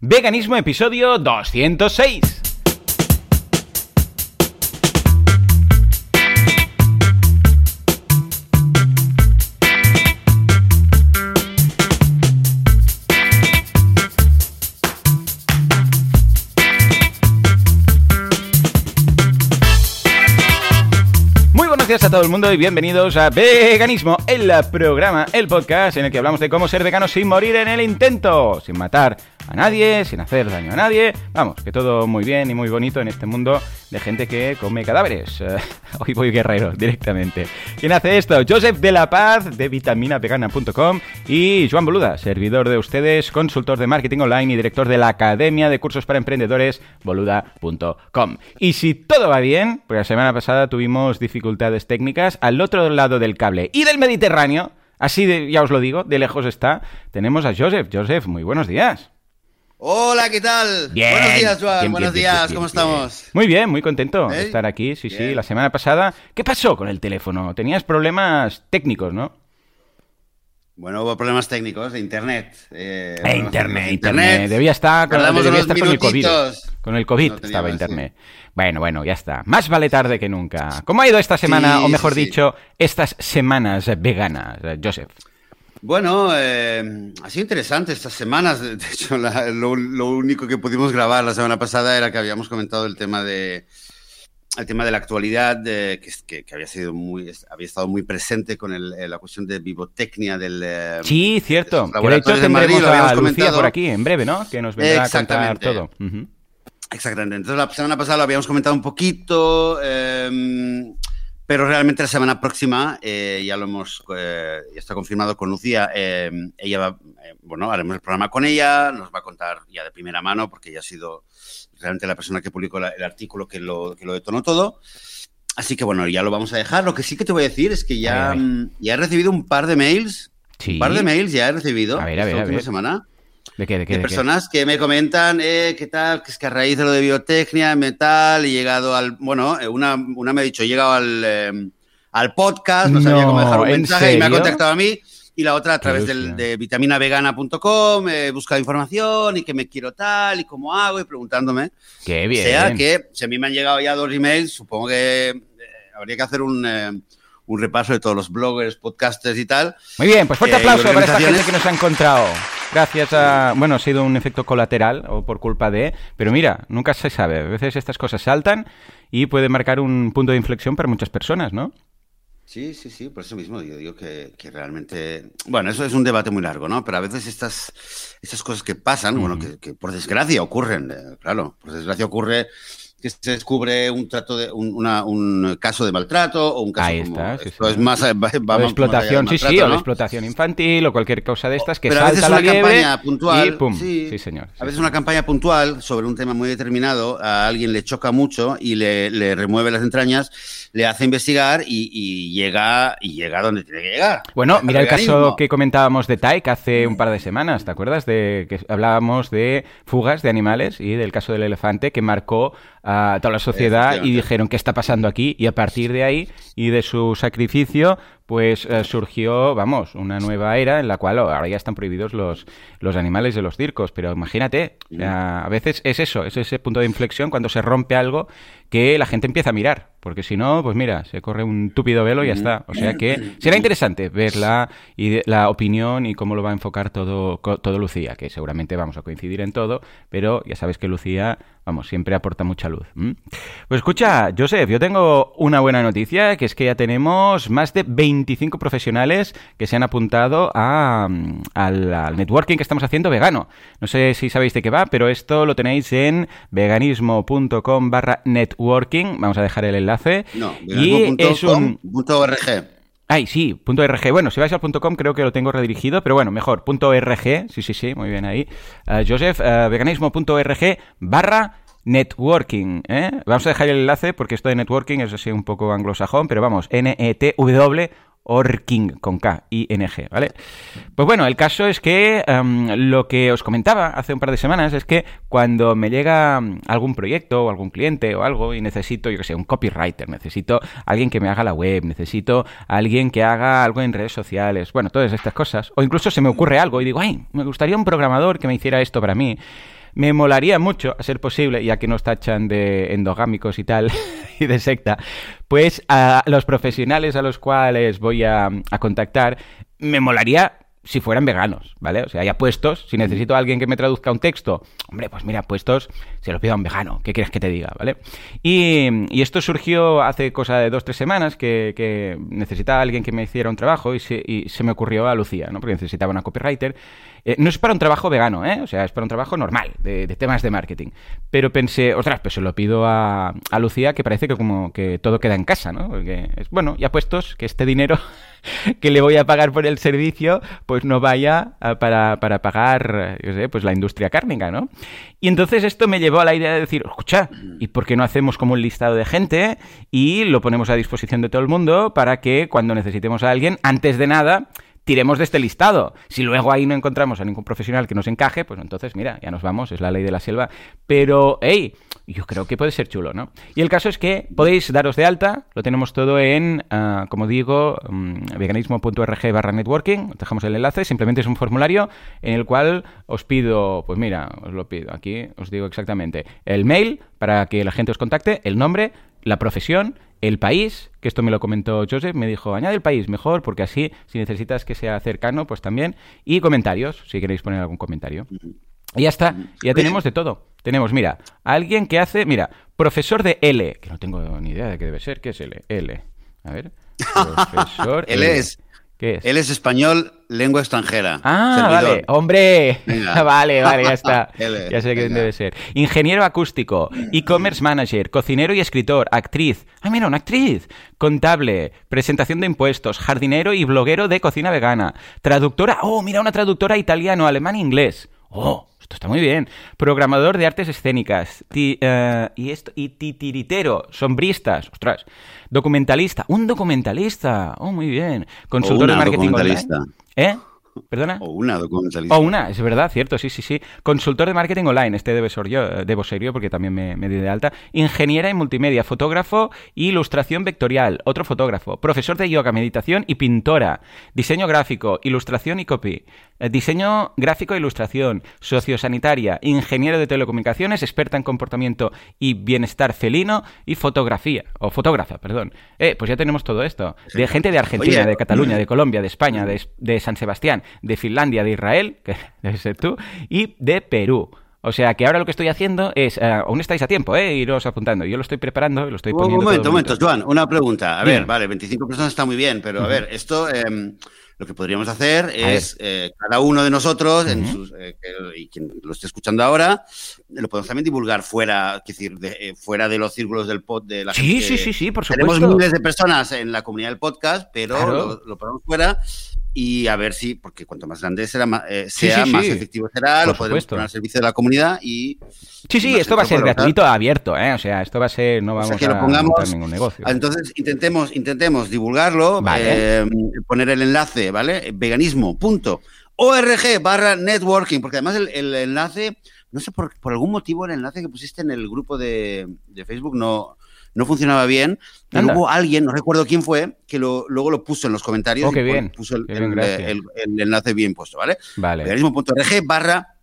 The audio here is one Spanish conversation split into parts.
Veganismo episodio 206. Muy buenos días a todo el mundo y bienvenidos a Veganismo, el programa, el podcast en el que hablamos de cómo ser vegano sin morir en el intento, sin matar a nadie, sin hacer daño a nadie. Vamos, que todo muy bien y muy bonito en este mundo de gente que come cadáveres. Hoy voy guerrero directamente. ¿Quién hace esto? Joseph de la Paz de vitaminavegana.com y Joan Boluda, servidor de ustedes, consultor de marketing online y director de la Academia de Cursos para Emprendedores boluda.com. Y si todo va bien, porque la semana pasada tuvimos dificultades técnicas al otro lado del cable y del Mediterráneo, así ya os lo digo, de lejos está, tenemos a Joseph. Joseph, muy buenos días. Hola, ¿qué tal? Bien. Buenos días, Joan. Bien, Buenos bien, días, ¿cómo estamos? Muy bien, muy contento de ¿Eh? estar aquí. Sí, sí, la semana pasada. ¿Qué pasó con el teléfono? Tenías problemas técnicos, ¿no? Bueno, hubo problemas técnicos de internet. Eh, Eh, internet, internet. Debía estar con, debía estar con el COVID. Con el COVID No estaba sí. internet. Bueno, bueno, ya está. Más vale tarde que nunca. ¿Cómo ha ido esta semana, Sí, o mejor sí, dicho, estas semanas veganas, Joseph? Bueno, eh, ha sido interesante estas semanas. De de hecho, la- lo, lo único que pudimos grabar la semana pasada era que habíamos comentado el tema de el tema de la actualidad, de- que, que- que había sido muy había estado muy presente con el- eh, la cuestión de vivotecnia del eh, Sí, cierto. esos Que de hecho de Madrid, lo habíamos comentado. por aquí en breve, ¿no? Que nos vendrá a contar todo. Exactamente. Entonces, la semana pasada lo habíamos comentado un poquito, eh, pero realmente la semana próxima eh, ya lo hemos, eh, ya está confirmado con Lucía. eh, ella va, eh, bueno, haremos el programa con ella, nos va a contar ya de primera mano, porque ella ha sido realmente la persona que publicó la- el artículo que lo, que lo detonó todo. Así que bueno, ya lo vamos a dejar. Lo que sí que te voy a decir es que ya, mm, ya he recibido un par de mails. Sí. Un par de mails ya he recibido A ver, a ver, esta a última ver. semana ¿De qué? ¿De qué? de de qué? personas que me comentan eh, qué tal, que es que a raíz de lo de biotecnia, metal, he llegado al. Bueno, eh, una, una me ha dicho, he llegado al, eh, al podcast, no sabía cómo dejar un ¿en mensaje y me ha contactado a mí. Y la otra a través del, de vitaminavegana.com, he buscado información y que me quiero tal y cómo hago y preguntándome. Qué bien. O sea que, si a mí me han llegado ya dos emails, supongo que eh, habría que hacer un, eh, un repaso de todos los bloggers, podcasters y tal. Muy bien, pues fuerte Eh, aplauso para esta gente que nos ha encontrado. Gracias a. Bueno, ha sido un efecto colateral o por culpa de. Pero mira, nunca se sabe. A veces estas cosas saltan y puede marcar un punto de inflexión para muchas personas, ¿no? Sí, sí, sí, por eso mismo yo digo que, que realmente, bueno, eso es un debate muy largo, ¿no? Pero a veces estas, estas cosas que pasan, bueno, que, que por desgracia ocurren, eh, claro, por desgracia ocurre que se descubre un trato de un, una- un caso de maltrato o un caso Ahí como está, sí, esto sí. es más va- explotación, sí, sí, o ¿no? explotación infantil o cualquier cosa de estas que Pero a veces la una campaña puntual, y pum. sí. Sí, señor. A veces una campaña puntual sobre un tema muy determinado a alguien le choca mucho y le, le remueve las entrañas, le hace investigar y, y llega y llega donde tiene que llegar. Bueno, mira el caso que comentábamos de Taik hace un par de semanas, ¿te acuerdas? De que hablábamos de fugas de animales y del caso del elefante que marcó a toda la sociedad y dijeron qué está pasando aquí y a partir de ahí y de su sacrificio pues eh, surgió, vamos, una nueva era en la cual oh, ahora ya están prohibidos los, los animales de los circos, pero imagínate, sea, a veces es eso, es ese punto de inflexión cuando se rompe algo que la gente empieza a mirar, porque si no, pues mira, se corre un túpido velo y ya está. O sea que será interesante ver la, ide- la opinión y cómo lo va a enfocar todo, co- todo Lucía, que seguramente vamos a coincidir en todo, pero ya sabes que Lucía, vamos, siempre aporta mucha luz. Pues escucha, Joseph, yo tengo una buena noticia, que es que ya tenemos más de 25 profesionales que se han apuntado a, mm, al, al networking que estamos haciendo vegano. No sé si sabéis de qué va, pero esto lo tenéis en veganismo.com barra networking. Vamos a dejar el enlace. No, y Ay, sí, punto .rg. Bueno, si vais al punto .com creo que lo tengo redirigido, pero bueno, mejor, punto .rg. Sí, sí, sí, muy bien ahí. Eh, Joseph, eh, veganismo.org barra networking. ¿eh? Vamos a dejar el enlace porque esto de networking es así un poco anglosajón, pero vamos, N-E-T-W Orking con K, I-N-G, ¿vale? Pues bueno, el caso es que em, lo que os comentaba hace un par de semanas es que cuando me llega mm, algún proyecto o algún cliente o algo y necesito, yo que sé, un copywriter, necesito alguien que me haga la web, necesito alguien que haga algo en redes sociales, bueno, todas estas cosas, o incluso se me ocurre algo y digo, ay, me gustaría un programador que me hiciera esto para mí me molaría mucho, a ser posible, ya que nos tachan de endogámicos y tal, y de secta, pues a los profesionales a los cuales voy a, contactar, me molaría si fueran veganos, ¿vale? O sea, hay puestos, si necesito a alguien que me traduzca un texto, hombre, pues mira, puestos, se lo pido a un vegano, ¿qué quieres que te diga, ¿vale? Y, esto surgió hace cosa de dos, tres semanas, que, necesitaba a alguien que me hiciera un trabajo y se, y se me ocurrió a Lucía, ¿no? Porque necesitaba una copywriter eh, no es para un trabajo vegano, ¿eh? O sea, es para un trabajo normal, de, temas de marketing. Pero pensé, ostras, pues se lo pido a, Lucía, que parece que como que todo queda en casa, ¿no? Porque es, bueno, ya puestos que este dinero que le voy a pagar por el servicio, pues no vaya para, para pagar, yo sé, pues la industria cárnica, ¿no? Y entonces esto me llevó a la idea de decir, escucha, ¿y por qué no hacemos como un listado de gente y lo ponemos a disposición de todo el mundo para que cuando necesitemos a alguien, antes de nada, tiremos de este listado. Si luego ahí no encontramos a ningún profesional que nos encaje, pues entonces, mira, ya nos vamos, es la ley de la selva. Pero, hey, yo creo que puede ser chulo, ¿no? Y el caso es que podéis daros de alta, lo tenemos todo en, ah, como digo, um, veganismo.org barra networking, os dejamos el enlace, simplemente es un formulario en el cual os pido, pues mira, os lo pido, aquí os digo exactamente, el mail para que la gente os contacte, el nombre, la profesión, el país, que esto me lo comentó Joseph, me dijo, añade el país mejor, porque así, si necesitas que sea cercano, pues también. Y comentarios, si queréis poner algún comentario. Y ya está, ya tenemos de todo. Tenemos, mira, alguien que hace, mira, profesor de L, que no tengo ni idea de qué debe ser, ¿qué es L? L. A ver. Profesor L. es ¿Qué es? Él es español, lengua extranjera. Ah, vale, hombre. vale, vale, ya está. ya sé quién debe ser. Ingeniero acústico, e-commerce manager, cocinero y escritor, actriz. Ah, mira, una actriz. Contable, presentación de impuestos, jardinero y bloguero de cocina vegana. Traductora. Oh, mira, una traductora italiano, alemán e inglés. Oh, esto está muy bien. Programador de artes escénicas. Eh, y, esto, y titiritero. Sombristas. Ostras. Documentalista. Un documentalista. Oh, muy bien. Consultor de marketing online. ¿Eh? ¿Perdona? O una documentalista. O una, es verdad, cierto, sí, sí, sí. Consultor de marketing online, este debe ser yo, eh, debo ser yo porque también me, me di de alta. Ingeniera en multimedia, fotógrafo y ilustración vectorial, otro fotógrafo. Profesor de yoga, meditación y pintora. Diseño gráfico, ilustración y copy. Eh, diseño gráfico e ilustración, sociosanitaria, ingeniero de telecomunicaciones, experta en comportamiento y bienestar felino y fotografía, o fotógrafa, perdón. Eh, pues ya tenemos todo esto. De gente de Argentina, de Cataluña, de Colombia, de España, de, San Sebastián, de Finlandia, de Israel, que debe ser tú, y de Perú. O sea que ahora lo que estoy haciendo es, eh, aún estáis a tiempo, ¿eh? Iros apuntando. Yo lo estoy preparando, lo estoy poniendo. Un momento, un momento, Joan, una pregunta. A ver, vale, 25 personas está muy bien, pero a ver, esto. Em, lo que podríamos hacer es eh, cada uno de nosotros, en sus, eh, y quien lo esté escuchando ahora, lo podemos también divulgar fuera, decir, de, eh, fuera de los círculos del pod de la sí, gente. Sí, sí, sí, por supuesto. Tenemos miles de personas en la comunidad del podcast, pero lo, lo ponemos fuera y a ver si, porque cuanto más grande será, sea, más efectivo será, lo podemos poner al servicio de la comunidad y... Sí, sí, esto va a ser gratuito abierto, ¿eh? O sea, esto va a ser, no vamos a pongamos, ningún negocio. Entonces, intentemos, intentemos divulgarlo, poner el enlace ¿vale? Veganismo.org barra networking, porque además el, enlace, no sé, por, algún motivo el enlace que pusiste en el grupo de, Facebook no, no funcionaba bien. Pero hubo alguien, no recuerdo quién fue, que luego lo puso en los comentarios. Oh, y bien. Puso el, enlace bien puesto, ¿vale? Barra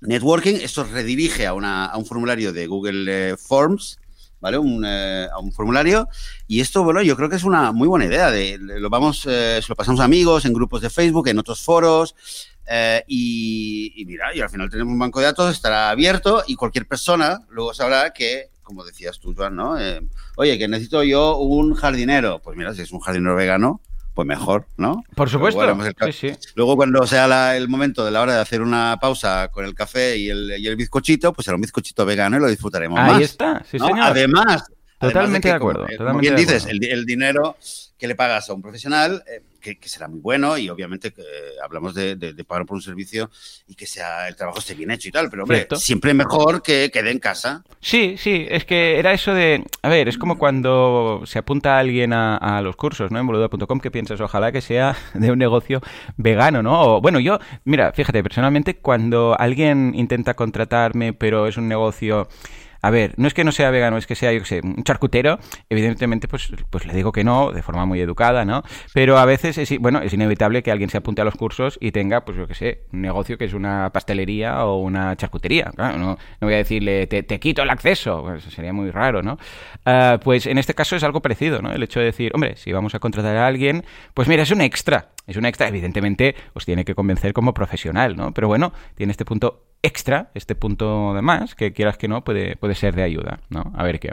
networking. Esto redirige a, un formulario de Google eh, Forms ¿vale? Un, eh, a un formulario. Y esto, bueno, yo creo que es una muy buena idea. De, lo vamos, eh, se lo pasamos a amigos, en grupos de Facebook, en otros foros. Eh, y, mira, y al final tenemos un banco de datos, estará abierto y cualquier persona luego sabrá que, como decías tú, Juan, ¿no? Oye, que necesito yo un jardinero. Pues mira, si es un jardinero vegano, pues mejor, ¿no? Por supuesto. Luego, cuando sea el momento de la hora de hacer una pausa con el café y el, y el bizcochito, pues será un bizcochito vegano y lo disfrutaremos Ahí más. Ahí está, sí, señor. Además, totalmente de, acuerdo. Como, bien dices, el, dinero que le pagas a un profesional, eh, que, será muy bueno y obviamente que hablamos de, pagar por un servicio y que sea el trabajo esté bien hecho y tal, pero hombre, siempre mejor que quede en casa. Sí, sí, es que era eso de, a ver, es como cuando se apunta alguien a, los cursos, ¿no? En boludo.com que piensas, ojalá que sea de un negocio vegano, ¿no? O, bueno, yo, mira, fíjate, personalmente cuando alguien intenta contratarme pero es un negocio a ver, no es que no sea vegano, es que sea, yo que sé, un charcutero, evidentemente, pues, pues le digo que no, de forma muy educada, ¿no? Pero a veces es, bueno, es inevitable que alguien se apunte a los cursos y tenga, pues yo que sé, un negocio que es una pastelería o una charcutería. Claro, no, no voy a decirle, te, quito el acceso, pues sería muy raro, ¿no? Ah, pues en este caso es algo parecido, ¿no? El hecho de decir, hombre, si vamos a contratar a alguien, pues mira, es un extra. Es un extra, evidentemente os tiene que convencer como profesional, ¿no? Pero bueno, tiene este punto extra, este punto de más, que quieras que no, puede, puede ser de ayuda, ¿no? A ver qué.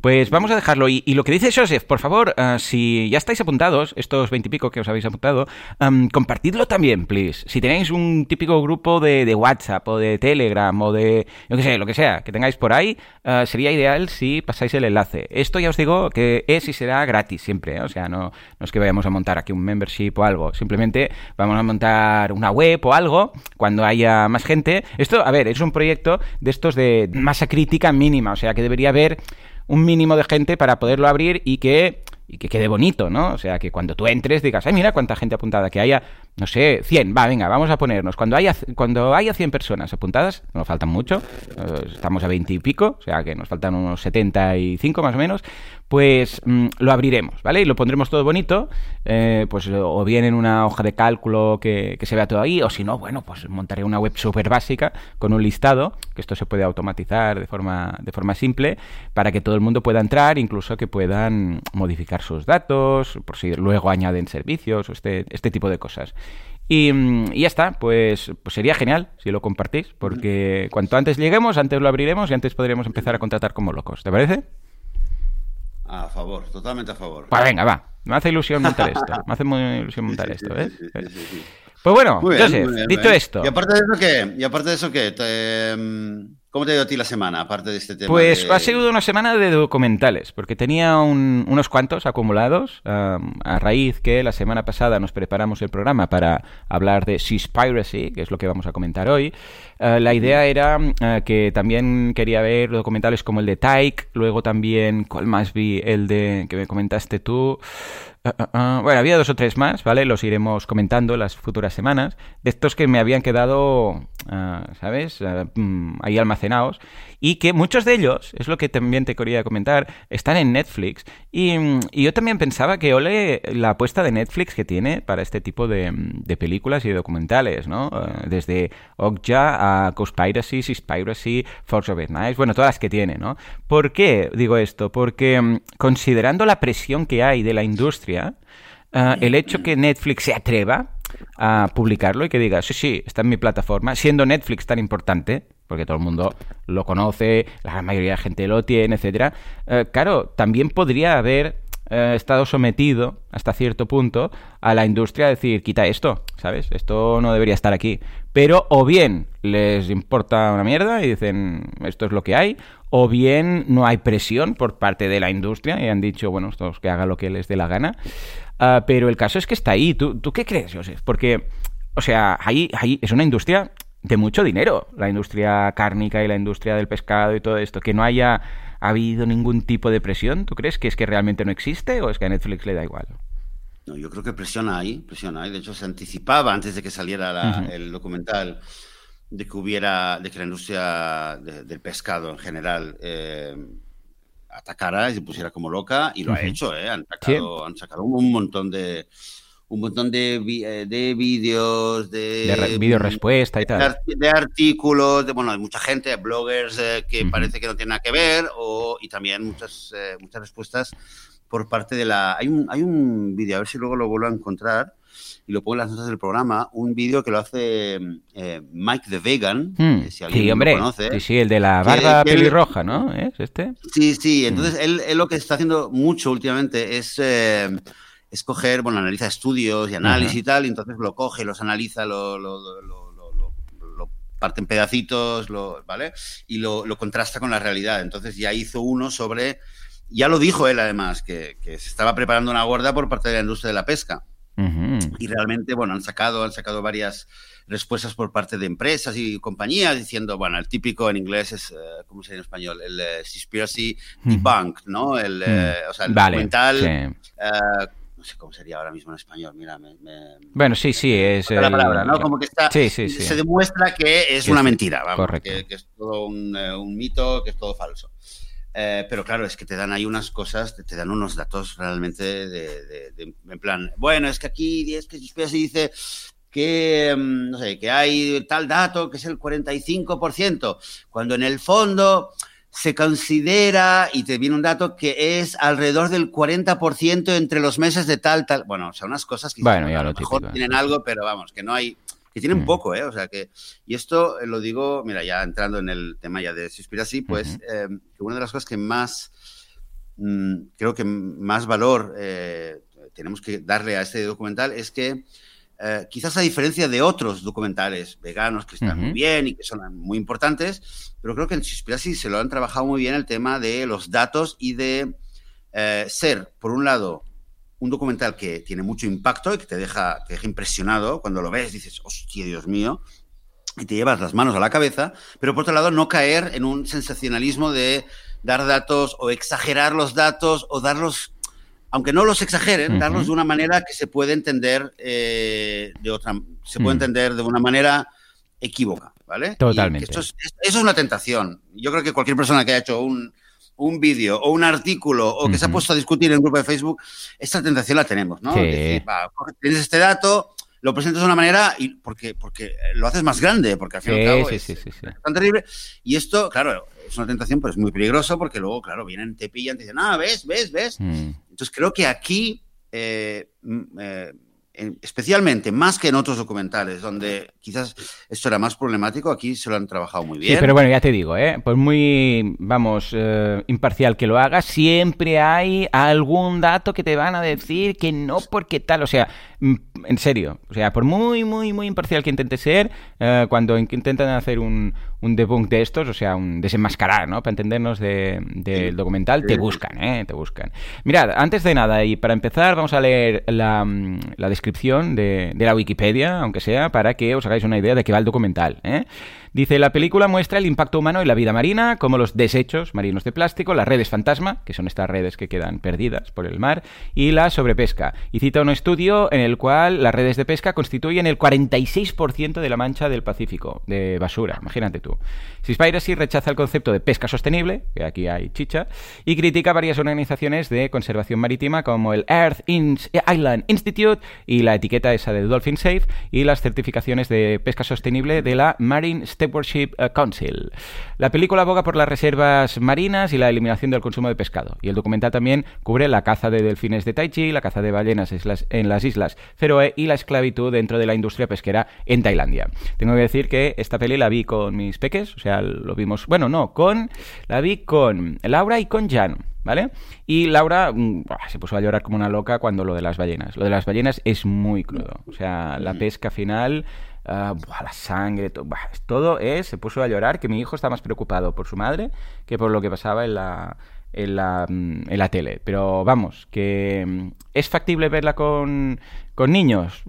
Pues vamos a dejarlo. Y, lo que dice Joseph, por favor, eh, si ya estáis apuntados, estos veintipico que os habéis apuntado, em, compartidlo también, please. Si tenéis un típico grupo de, de, WhatsApp o de Telegram o de, yo qué sé, lo que sea, que tengáis por ahí, eh, sería ideal si pasáis el enlace. Esto ya os digo que es y será gratis siempre, ¿eh? o sea, no, no es que vayamos a montar aquí un membership o algo, simplemente vamos a montar una web o algo cuando haya más gente esto, a ver, es un proyecto de estos de masa crítica mínima, o sea que debería haber un mínimo de gente para poderlo abrir y que y que quede bonito, ¿no? O sea, que cuando tú entres digas, ay, mira cuánta gente apuntada, que haya, no sé, 100, va, venga, vamos a ponernos. Cuando haya, cuando haya 100 personas apuntadas, nos faltan mucho, eh, estamos a 20 y pico, o sea, que nos faltan unos 75 más o menos, pues mm, lo abriremos, ¿vale? Y lo pondremos todo bonito, eh, pues o bien en una hoja de cálculo que, se vea todo ahí, o si no, bueno, pues montaré una web súper básica con un listado, que esto se puede automatizar de forma, de forma simple, para que todo el mundo pueda entrar, incluso que puedan modificar sus datos, por si luego añaden servicios, o este, este tipo de cosas. Y, mm, ya está, pues, pues sería genial si lo compartís, porque cuanto antes lleguemos, antes lo abriremos y antes podremos empezar a contratar como locos. ¿Te parece? A favor, totalmente a favor. Pues venga, va. Me hace ilusión montar esto. Me hace muy ilusión montar esto, ¿ves? pues bueno, Joseph, dicho esto. ¿Y aparte de eso qué? ¿Y aparte de eso qué? Em, ¿Cómo te ha ido a ti la semana, aparte de este tema? Pues ha sido una semana de documentales, porque tenía unos cuantos acumulados, a raíz que la semana pasada nos preparamos el programa para hablar de Seaspiracy, que es lo que vamos a comentar hoy. Eh, la idea era eh, que también quería ver documentales como el de Tyke, luego también, ¿cuál más vi? El de que me comentaste tú. Ah, ah, ah. bueno, había dos o tres más, ¿vale? Los iremos comentando las futuras semanas. De estos que me habían quedado, ¿sabes? Mm, ahí almacenados. Y que muchos de ellos, es lo que también te quería comentar, están en Netflix. Y, yo también pensaba que ole la apuesta de Netflix que tiene para este tipo de, películas y documentales, ¿no? desde Okja a Conspiracy, Seaspiracy, Force of Night, bueno, todas las que tiene, ¿no? ¿Por qué digo esto? Porque mm, considerando la presión que hay de la industria, Ah, el hecho que Netflix se atreva a publicarlo y que diga, sí, sí, está en mi plataforma, siendo Netflix tan importante, porque todo el mundo lo conoce, la mayoría de gente lo tiene, etcétera, eh, claro, también podría haber eh, estado sometido hasta cierto punto a la industria a decir, quita esto, ¿sabes? Esto no debería estar aquí. Pero o bien les importa una mierda y dicen, esto es lo que hay, o bien no hay presión por parte de la industria y han dicho, bueno, estos que haga lo que les dé la gana. Ah, pero el caso es que está ahí. ¿Tú, ¿Tú qué crees, Joseph? Porque, o sea, ahí, ahí es una industria de mucho dinero, la industria cárnica y la industria del pescado y todo esto, que no haya habido ningún tipo de presión. ¿Tú crees que es que realmente no existe o es que a Netflix le da igual? No, yo creo que presión hay, presión hay. De hecho, se anticipaba antes de que saliera el documental de que hubiera, de que la industria del pescado en general eh, atacara y se pusiera como loca y lo ha hecho, ¿eh? Han sacado, han sacado un montón de un montón de, eh, de vídeos, de, de vídeo respuesta y tal. De, artículos, de, bueno, hay mucha gente, bloggers eh, que parece que no tienen nada que ver, o, y también muchas, muchas respuestas por parte de la... Hay un, hay un vídeo, a ver si luego lo vuelvo a encontrar, y lo pongo en las notas del programa, un vídeo que lo hace eh, Mike the Vegan, hmm. si alguien sí, hombre, lo conoce. Sí, sí, el de la barba pelirroja, ¿no? ¿Es este? Sí, sí, entonces hmm. él, lo que está haciendo mucho últimamente es... Eh, escoger, bueno, analiza estudios y análisis y tal, y entonces lo coge, los analiza, lo, lo, parte en pedacitos, lo, ¿vale? Y lo, contrasta con la realidad. Entonces ya hizo uno sobre, ya lo dijo él además, que, que, se estaba preparando una gorda por parte de la industria de la pesca. Y realmente, bueno, han sacado, han sacado varias respuestas por parte de empresas y compañías diciendo, bueno, el típico en inglés es, uh, ¿cómo se dice en español? El uh, Conspiracy Debunked, ¿no? El, uh, o sea, el documental no sé cómo sería ahora mismo en español, mira, me, Bueno, sí, sí, es... La palabra, ¿no? Como que está, sí, sí, sí. se demuestra que es una mentira, vamos, correcto. Que, que, es todo un, un, mito, que es todo falso. Eh, pero claro, es que te dan ahí unas cosas, te, te dan unos datos realmente de, de, de, en plan, bueno, es que aquí es que se dice que, mm, no sé, que hay tal dato que es el 45%, cuando en el fondo se considera, y te viene un dato, que es alrededor del 40% entre los meses de tal, tal. Bueno, o sea, unas cosas que bueno, ya a lo, lo mejor típico. tienen algo, pero vamos, que no hay, que tienen mm. poco, ¿eh? O sea, que, y esto lo digo, mira, ya entrando en el tema ya de Suspirasi, pues, eh, que una de las cosas que más, mmm, creo que más valor eh, tenemos que darle a este documental es que eh, quizás a diferencia de otros documentales veganos que están uh -huh. muy bien y que son muy importantes, pero creo que en Suspirasi se lo han trabajado muy bien el tema de los datos y de eh, ser, por un lado, un documental que tiene mucho impacto y que te deja, te deja impresionado cuando lo ves, dices, hostia, Dios mío, y te llevas las manos a la cabeza, pero por otro lado no caer en un sensacionalismo de dar datos o exagerar los datos o darlos aunque no los exageren, uh -huh. darlos de una manera que se puede entender eh, de otra, se puede uh -huh. entender de una manera equívoca, ¿vale? Totalmente. Esto es, eso es una tentación. Yo creo que cualquier persona que haya hecho un, un vídeo o un artículo o que uh -huh. se ha puesto a discutir en un grupo de Facebook, esta tentación la tenemos, ¿no? Sí. Decir, va, tienes este dato, lo presentas de una manera y porque, porque lo haces más grande, porque al fin y al cabo sí, es, sí, sí, es tan terrible. Y esto, claro, es una tentación, pero es muy peligroso porque luego, claro, vienen, te pillan, te dicen, ah, ves, ves, ves. Mm. Entonces creo que aquí, eh, eh, especialmente más que en otros documentales, donde quizás esto era más problemático, aquí se lo han trabajado muy bien. Sí, pero bueno, ya te digo, ¿eh? pues muy, vamos, eh, imparcial que lo hagas, siempre hay algún dato que te van a decir que no porque tal, o sea, mm, en serio, o sea, por muy, muy, muy imparcial que intente ser, eh, cuando intentan hacer un, un, debunk de estos, o sea, un desenmascarar, ¿no? Para entendernos del de, sí. documental, sí. te buscan, ¿eh? Te buscan. Mirad, antes de nada, y para empezar, vamos a leer la, la descripción de, de, la Wikipedia, aunque sea, para que os hagáis una idea de qué va el documental, ¿eh? Dice, la película muestra el impacto humano en la vida marina, como los desechos marinos de plástico, las redes fantasma, que son estas redes que quedan perdidas por el mar, y la sobrepesca. Y cita un estudio en el cual las redes de pesca constituyen el 46% de la mancha del Pacífico, de basura, imagínate tú. Seaspiracy rechaza el concepto de pesca sostenible, que aquí hay chicha, y critica varias organizaciones de conservación marítima como el Earth Island Institute y la etiqueta esa de Dolphin Safe y las certificaciones de pesca sostenible de la Marine Stewardship Council. La película aboga por las reservas marinas y la eliminación del consumo de pescado. Y el documental también cubre la caza de delfines de Taichi, la caza de ballenas en las islas Feroe y la esclavitud dentro de la industria pesquera en Tailandia. Tengo que decir que esta peli la vi con mis peques, o sea, lo vimos, bueno, no, con la vi con Laura y con Jan. ¿Vale? Y Laura mm, se puso a llorar como una loca cuando lo de las ballenas. Lo de las ballenas es muy crudo. O sea, la pesca final Uh, la sangre, to buah, todo es, se puso a llorar, que mi hijo está más preocupado por su madre que por lo que pasaba en la, en la, mm, en la tele. Pero vamos, que mm, es factible verla con, con niños.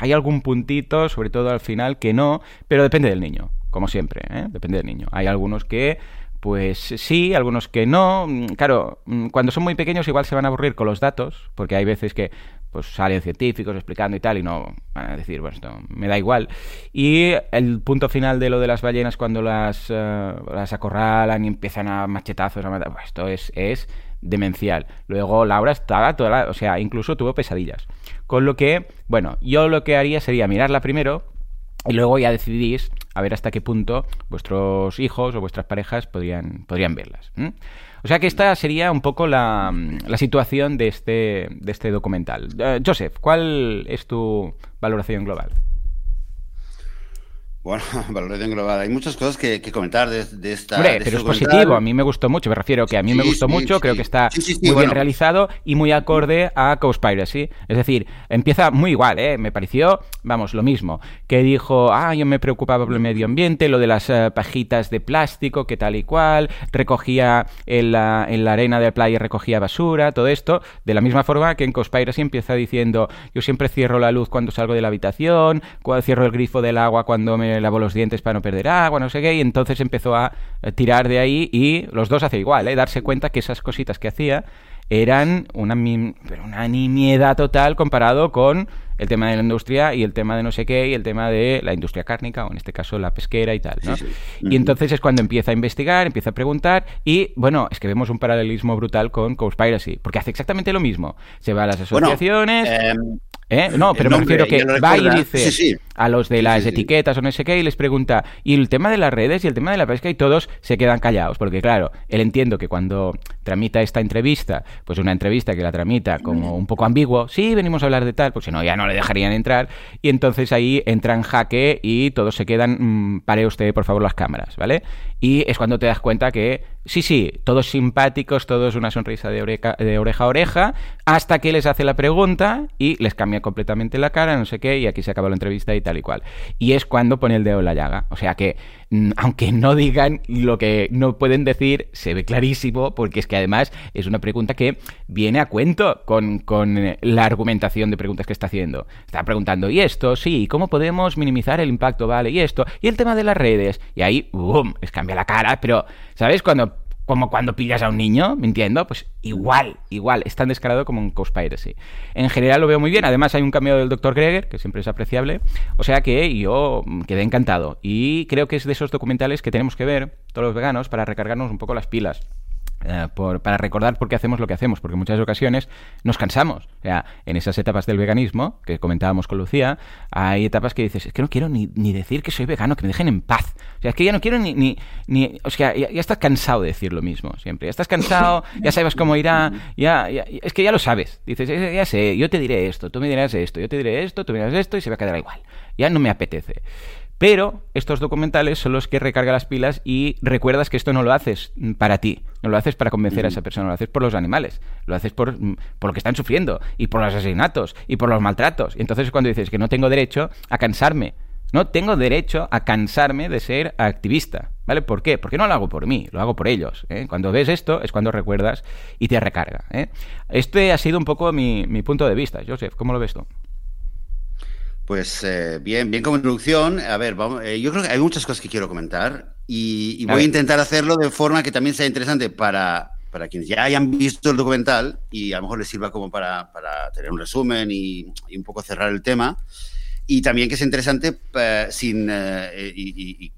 Hay algún puntito, sobre todo al final, que no, pero depende del niño, como siempre, ¿eh? depende del niño. Hay algunos que pues sí, algunos que no. Claro, cuando son muy pequeños igual se van a aburrir con los datos, porque hay veces que pues salen científicos explicando y tal, y no van a decir, bueno, esto me da igual. Y el punto final de lo de las ballenas cuando las, uh, las acorralan y empiezan a machetazos, a matar, pues esto es, es demencial. Luego Laura estaba toda la, o sea, incluso tuvo pesadillas. Con lo que, bueno, yo lo que haría sería mirarla primero y luego ya decidís a ver hasta qué punto vuestros hijos o vuestras parejas podrían, podrían verlas. ¿eh? O sea que esta sería un poco la, la situación de este, de este documental. Uh, Joseph, ¿cuál es tu valoración global? Bueno, valoración global. Hay muchas cosas que, que comentar de, de esta. Hombre, de pero es positivo. A mí me gustó mucho. Me refiero que a mí sí, me gustó sí, mucho. Sí. Creo que está muy bueno. bien realizado y muy acorde a Cowspiracy. Es decir, empieza muy igual, ¿eh? Me pareció, vamos, lo mismo. Que dijo, ah, yo me preocupaba por el medio ambiente, lo de las uh, pajitas de plástico, que tal y cual. Recogía en la, en la arena de la playa, recogía basura, todo esto. De la misma forma que en Cowspiracy empieza diciendo, yo siempre cierro la luz cuando salgo de la habitación, cuando cierro el grifo del agua cuando me me lavo los dientes para no perder agua, no sé qué, y entonces empezó a tirar de ahí y los dos hace igual, ¿eh? darse cuenta que esas cositas que hacía eran una, una nimiedad total comparado con el tema de la industria y el tema de no sé qué y el tema de la industria cárnica o en este caso la pesquera y tal, ¿no? Y entonces es cuando empieza a investigar, empieza a preguntar y bueno, es que vemos un paralelismo brutal con Conspiracy, porque hace exactamente lo mismo. Se va a las asociaciones, em, ¿Eh? No, pero me refiero que va y dice a los de las etiquetas o no sé qué y les pregunta, y el tema de las redes y el tema de la pesca y todos se quedan callados, porque claro, él entiendo que cuando tramita esta entrevista, pues una entrevista que la tramita como un poco ambiguo, sí, venimos a hablar de tal, pues si no, ya no le dejarían entrar, y entonces ahí entra en jaque y todos se quedan, mm, pare usted por favor las cámaras, ¿vale? Y es cuando te das cuenta que, sí, sí, todos simpáticos, todos una sonrisa de oreja, de oreja a oreja, hasta que les hace la pregunta y les cambia completamente la cara, no sé qué, y aquí se acaba la entrevista y tal y cual. Y es cuando pone el dedo en la llaga. O sea que, aunque no digan lo que no pueden decir, se ve clarísimo, porque es que además es una pregunta que viene a cuento con, con eh, la argumentación de preguntas que está haciendo. Está preguntando, ¿y esto? Sí, ¿cómo podemos minimizar el impacto? Vale, ¿y esto? ¿Y el tema de las redes? Y ahí, ¡boom! Es cambia la cara, pero, ¿sabes? Cuando como cuando pillas a un niño, mintiendo, pues igual, igual, es tan descarado como un Conspiracy. En general lo veo muy bien, además hay un cambio del Dr. Greger, que siempre es apreciable, o sea que yo quedé encantado y creo que es de esos documentales que tenemos que ver, todos los veganos, para recargarnos un poco las pilas. Eh, para recordar por qué hacemos lo que hacemos, porque en muchas ocasiones nos cansamos. O sea, en esas etapas del veganismo que comentábamos con Lucía, hay etapas que dices, es que no quiero ni, decir que soy vegano, que me dejen en paz. O sea, es que ya no quiero ni... ni, o sea, ya, estás cansado de decir lo mismo siempre. Ya estás cansado, ya sabes cómo irá, ya, es que ya lo sabes. Dices, ya sé, yo te diré esto, tú me dirás esto, yo te diré esto, tú me dirás esto y se va a quedar igual. Ya no me apetece. Pero estos documentales son los que recarga las pilas y recuerdas que esto no lo haces para ti, no lo haces para convencer a esa persona, lo haces por los animales, lo haces por, por, lo que están sufriendo y por los asesinatos y por los maltratos. Y entonces es cuando dices que no tengo derecho a cansarme, no tengo derecho a cansarme de ser activista. ¿Vale? ¿Por qué? Porque no lo hago por mí, lo hago por ellos. ¿eh? Cuando ves esto es cuando recuerdas y te recarga. ¿eh? Este ha sido un poco mi, mi punto de vista. Joseph, ¿cómo lo ves tú? Pues eh, bien, bien como introducción. A ver, vamos, eh, yo creo que hay muchas cosas que quiero comentar y, voy a, intentar hacerlo de forma que también sea interesante para, para quienes ya hayan visto el documental y a lo mejor les sirva como para, para tener un resumen y, un poco cerrar el tema. Y también que sea interesante eh, sin, y,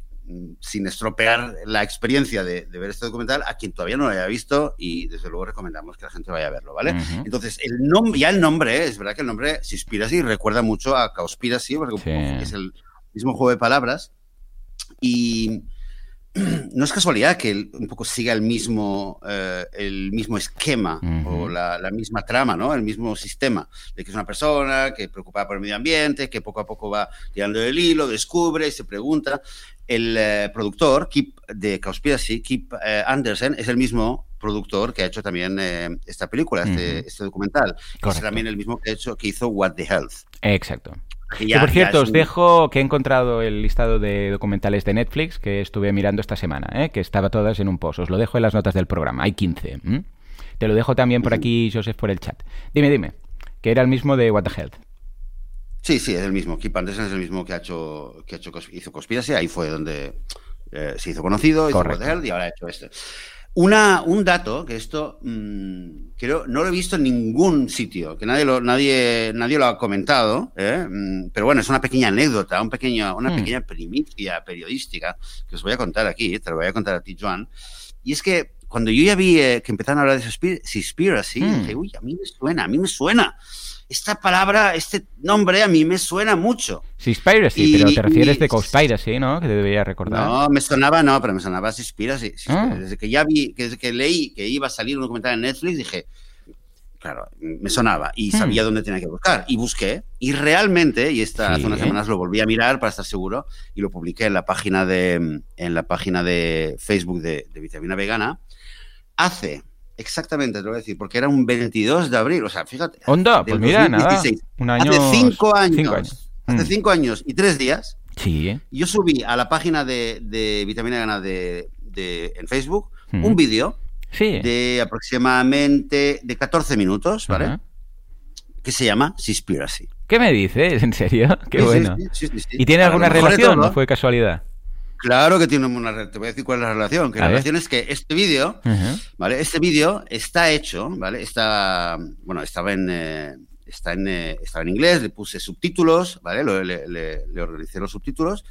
sin estropear la experiencia de, ver este documental a quien todavía no lo haya visto y desde luego recomendamos que la gente vaya a verlo, ¿vale? Entonces, el nombre, ya el nombre, es verdad que el nombre y recuerda mucho a Causpiracy, porque es el mismo juego de palabras. Y no es casualidad que un poco siga el mismo, eh, el mismo esquema o la, misma trama, ¿no? El mismo sistema de que es una persona que preocupada por el medio ambiente, que poco a poco va tirando el hilo, descubre y se pregunta. El eh, productor Kip, de Conspiracy, Kip eh, Anderson, es el mismo productor que ha hecho también esta película, este, este, documental. Es también el mismo que, hecho, que hizo What the Health. Exacto por cierto, os dejo que he encontrado el listado de documentales de Netflix que estuve mirando esta semana, ¿eh? que estaba todas en un post. Os lo dejo en las notas del programa. Hay 15. Te lo dejo también por aquí, Joseph, por el chat. Dime, dime, que era el mismo de What the Health. Sí, sí, es el mismo. Keep Anderson es el mismo que ha hecho, que ha hecho hizo Conspiracy. Ahí fue donde eh, se hizo conocido, hizo What the Health y ahora ha hecho este. Una, un dato, que esto mm, creo, no lo he visto en ningún sitio, que nadie lo, nadie, nadie lo ha comentado, ¿eh? mm, pero bueno, es una pequeña anécdota, un pequeño, una hmm. pequeña primicia periodística que os voy a contar aquí, te lo voy a contar a ti, Joan. Y es que cuando yo ya vi eh, que empezaron a hablar de Seaspiracy, mm. dije, uy, a mí me suena, a mí me suena esta palabra, este nombre a mí me suena mucho. Seaspiracy, pero te refieres de Conspiracy, ¿no? Que te debería recordar. No, me sonaba, no, pero me sonaba Seaspiracy. Ah. Desde que ya vi, desde que leí que iba a salir un documental en Netflix, dije, claro, me sonaba y hmm. sabía dónde tenía que buscar. Y busqué, y realmente, y esta, hace unas semanas lo volví a mirar para estar seguro, y lo publiqué en la página de, en la página de Facebook de, de Vitamina Vegana, hace Exactamente, te lo voy a decir, porque era un 22 de abril, o sea, fíjate. Onda, pues mira, nada. Un año, hace cinco años. Hace mm. cinco años y tres días. Sí. ¿eh? Yo subí a la página de, de Vitamina Gana de, de, en Facebook mm. un vídeo sí. de aproximadamente de 14 minutos, ¿vale? Que se llama Seaspiracy. ¿Qué me dices? ¿En serio? Qué Sí, bueno. sí. ¿Y tiene A alguna relación? ¿No fue casualidad? Claro que tiene una relación. Te voy a decir cuál es la relación. Que A la ver. relación es que este vídeo. ¿vale? Este vídeo está hecho, ¿vale? Está, bueno, estaba en, eh, está en, eh, estaba en inglés, le puse subtítulos, ¿vale? Lo- le, le- le organicé los subtítulos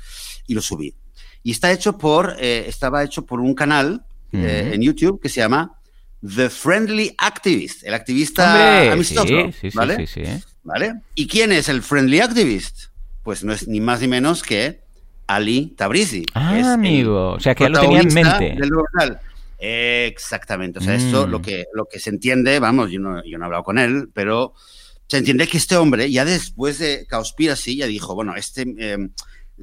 y lo subí. Y está hecho por, eh, estaba hecho por un canal eh, en YouTube que se llama The Friendly Activist, el activista Hombre, amistoso, sí, sí, sí, ¿vale? sí, sí. ¿Vale? ¿Y quién es el Friendly Activist? Pues no es ni más ni menos que Ali Tabrizi. Ah, es amigo. O sea, que ya lo tenía en mente. del documental. Exactamente. O sea, esto Mm. lo que, lo que se entiende, vamos, yo no, yo no he hablado con él, pero se entiende que este hombre, ya después de Cowspiracy, ya dijo, bueno, este eh,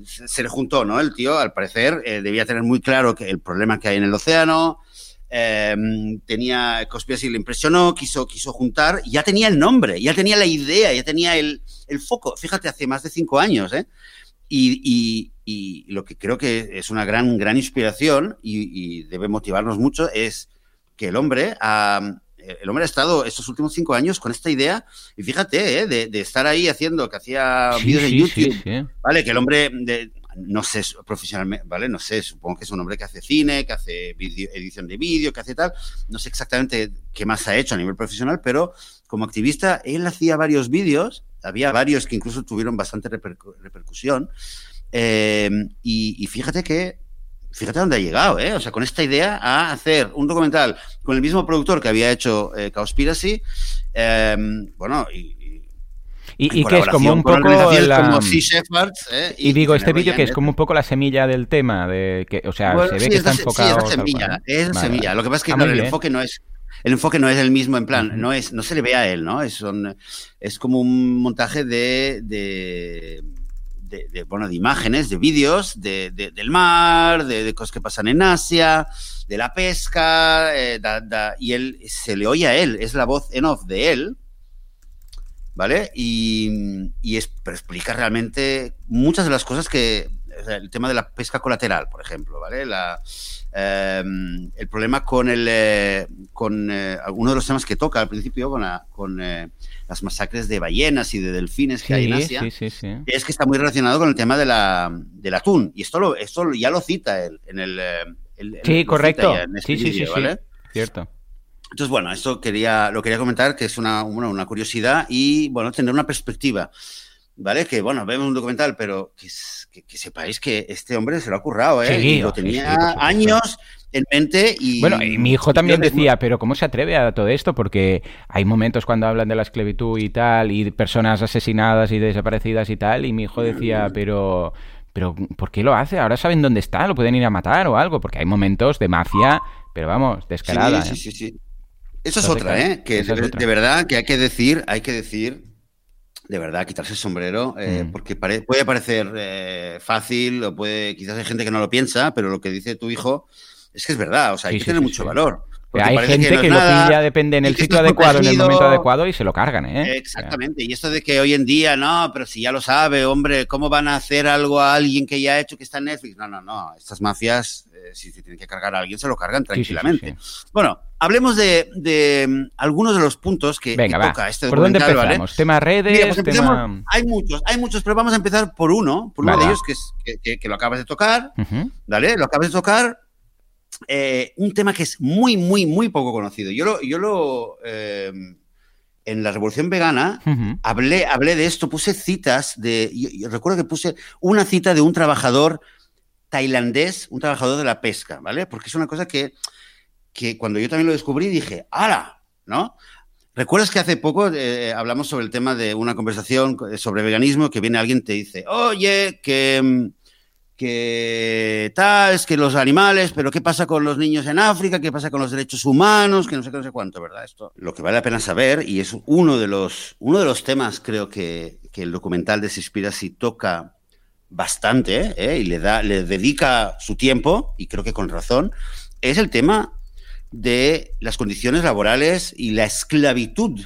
se le juntó, ¿no? El tío, al parecer, eh, debía tener muy claro que el problema que hay en el océano. eh, tenía Conspiracy le impresionó, quiso, quiso juntar, ya tenía el nombre, ya tenía la idea, ya tenía el, el foco. Fíjate, hace más de cinco años, ¿eh? Y, y- y lo que creo que es una gran, gran inspiración y, y debe motivarnos mucho es que el hombre ha, el hombre ha estado estos últimos cinco años con esta idea y fíjate, ¿eh? de, de estar ahí haciendo que hacía Sí, vídeos sí, en YouTube, sí. ¿vale? Que el hombre, de- no sé profesionalmente, ¿vale? No sé, supongo que es un hombre que hace cine, que hace vídeo- edición de vídeo, que hace tal. No sé exactamente qué más ha hecho a nivel profesional, pero como activista, él hacía varios vídeos, había varios que incluso tuvieron bastante repercu- repercusión. Eh, y, y fíjate que, fíjate dónde ha llegado, ¿eh? O sea, con esta idea a hacer un documental con el mismo productor que había hecho eh, Cowspiracy, eh, bueno, y, y- Y, en y que es como un poco la... como ¿eh? Y digo, este vídeo que es como un poco la semilla del tema, de que, o sea, Bueno, se ve sí, que es está enfocado. Sí, es la semilla, es la semilla. vale. Lo que pasa es que Ah, claro, el enfoque no es el enfoque no es el mismo en plan, no es no se le ve a él, ¿no? Es es como un montaje de de, de- bueno, de imágenes, de vídeos de, de- del mar, de, cosas que pasan en Asia, de la pesca, eh, y él se le oye a él, es la voz en off de él, ¿vale? Y, y explica realmente muchas de las cosas que. el tema de la pesca colateral, por ejemplo, ¿vale? La, el problema con el. eh, con eh, uno de los temas que toca al principio, con, la- con eh, las masacres de ballenas y de delfines que hay en Asia. sí, sí, sí. Es que está muy relacionado con el tema de la, del atún. Y esto, lo, esto ya lo cita él en el. él Sí, correcto. en este Sí, sí, sí, vídeo, sí. ¿vale? Cierto. Entonces, bueno, esto quería, lo quería comentar, que es una, una, una curiosidad y, bueno, tener una perspectiva, ¿vale? Que, bueno, vemos un documental, pero que, es- que- que sepáis que este hombre se lo ha currado, ¿eh? Sí, y lo tenía sí, años en mente y... Bueno, y mi hijo también decía, pero ¿cómo se atreve a todo esto? Porque hay momentos cuando hablan de la esclavitud y tal, y personas asesinadas y desaparecidas y tal, y mi hijo decía, pero, pero ¿por qué lo hace? Ahora saben dónde está, lo pueden ir a matar o algo, porque hay momentos de mafia, pero vamos, descarada. Sí, ¿eh? sí, sí, sí. Eso es Entonces, otra, ¿eh? Que de verdad que hay que decir, hay que decir, de verdad, quitarse el sombrero, eh, Mm. porque pare- puede parecer eh, fácil o puede, quizás hay gente que no lo piensa, pero lo que dice tu hijo es que es verdad, o sea, hay Sí, que sí, tener sí, mucho valor. Porque hay gente que, no lo nada, pilla, depende, en el sitio adecuado, en el momento adecuado y se lo cargan, ¿eh? Exactamente. Y esto de que hoy en día, no, pero si ya lo sabe, hombre, ¿cómo van a hacer algo a alguien que ya ha hecho que está en Netflix? No, no, no. Estas mafias, eh, si se tienen que cargar a alguien, se lo cargan Sí, sí, sí, tranquilamente. sí. Bueno, hablemos de, de, mm, algunos de los puntos que, Venga, que toca este ¿Por dónde documental, ¿vale? empezamos? ¿Tema redes? Mira, pues empezamos- tema... Hay muchos, hay muchos, pero vamos a empezar por uno, por uno Vale, de ellos que, es, que, que- que lo acabas de tocar. ¿vale? Lo acabas de tocar. Eh, un tema que es muy, muy, muy poco conocido. Yo lo, yo lo eh, en la Revolución Vegana hablé, hablé de esto, puse citas de. Yo, yo recuerdo que puse una cita de un trabajador tailandés, un trabajador de la pesca, ¿vale? Porque es una cosa que, que cuando yo también lo descubrí dije, ¡hala! ¿No? ¿Recuerdas que hace poco eh, hablamos sobre el tema de una conversación sobre veganismo que viene alguien y te dice, oye, que, mm, que tal, es que los animales, pero ¿qué pasa con los niños en África? ¿Qué pasa con los derechos humanos? Que no sé qué, no sé cuánto, ¿verdad? Esto lo que vale la pena saber, y es uno de los, uno de los temas, creo que, que el documental de Seaspiracy toca bastante, ¿eh? y le, da, le dedica su tiempo, y creo que con razón, es el tema de las condiciones laborales y la esclavitud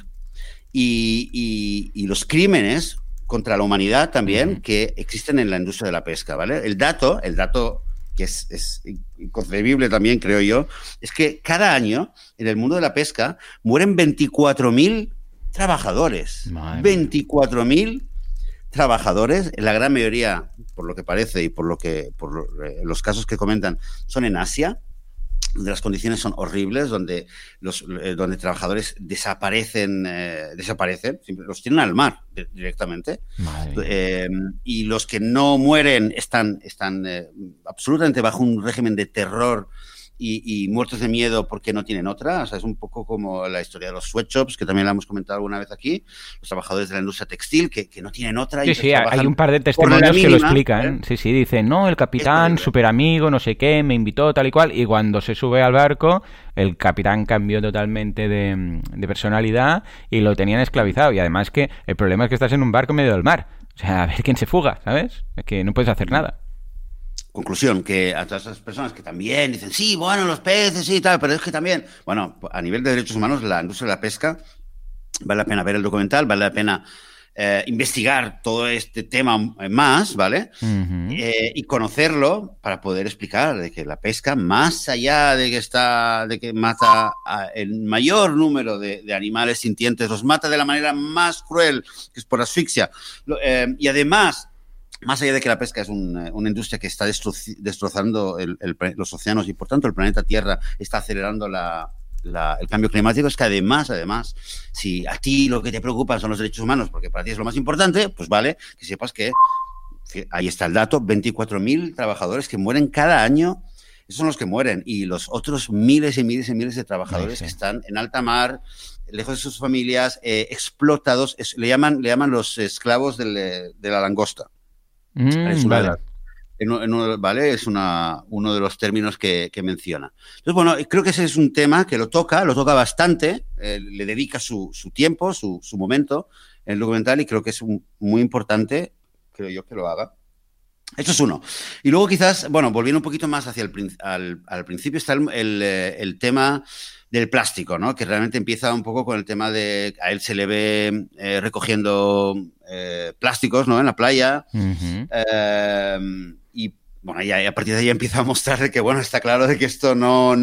y- y los crímenes contra la humanidad también que existen en la industria de la pesca, ¿vale? El dato, el dato que es, es inconcebible también, creo yo, es que cada año en el mundo de la pesca mueren 24.000 trabajadores. Madre mía. 24.000 trabajadores, la gran mayoría, por lo que parece y por lo que por eh, los casos que comentan, son en Asia, donde las condiciones son horribles, donde los eh, donde trabajadores desaparecen, eh, desaparecen, los tienen al mar directamente, eh, y los que no mueren están, están eh, absolutamente bajo un régimen de terror y, y, muertos de miedo porque no tienen otra. O sea, es un poco como la historia de los sweatshops, que también la hemos comentado alguna vez aquí, los trabajadores de la industria textil que, que no tienen otra. Sí, sí, hay un par de testimonios mínima, que lo explican. ¿eh? Sí, sí, dicen, no, el capitán, súper amigo, no sé qué, me invitó, tal y cual, y cuando se sube al barco, el capitán cambió totalmente de, de personalidad y lo tenían esclavizado. Y además que el problema es que estás en un barco en medio del mar. O sea, a ver quién se fuga, ¿sabes? Es que no puedes hacer nada. Conclusión, que a todas esas personas que también dicen, sí, bueno, los peces y tal, pero es que también, bueno, a nivel de derechos humanos, la industria de la pesca, vale la pena ver el documental, vale la pena eh, investigar todo este tema más, ¿vale? Uh -huh. eh, y conocerlo para poder explicar de que la pesca, más allá de que está, de que mata a el mayor número de, de, animales sintientes, los mata de la manera más cruel, que es por asfixia, eh, y además más allá de que la pesca es un, una industria que está destrozando el, el, los océanos y por tanto el planeta Tierra está acelerando la, la, el cambio climático, es que además, además, si a ti lo que te preocupa son los derechos humanos, porque para ti es lo más importante, pues vale, que sepas que ahí está el dato, 24.000 trabajadores que mueren cada año, esos son los que mueren, y los otros miles y miles y miles de trabajadores sí, sí. que están en alta mar, lejos de sus familias, eh, explotados, es, le, llaman, le llaman los esclavos del, de la langosta. Mm, es una, vale. En, en, ¿vale? Es una, uno de los términos que, que, menciona. Entonces, bueno, creo que ese es un tema que lo toca, lo toca bastante, eh, le dedica su, su tiempo, su, su, momento en el documental y creo que es un, muy importante, creo yo, que lo haga. Eso es uno. Y luego quizás, bueno, volviendo un poquito más hacia el al, al principio está el, el, eh, el tema del plástico, ¿no? Que realmente empieza un poco con el tema de a él se le ve eh, recogiendo eh, plásticos, ¿no? En la playa. Uh -huh. eh, y bueno, ya, a partir de ahí empieza a mostrar que, bueno, está claro de que esto no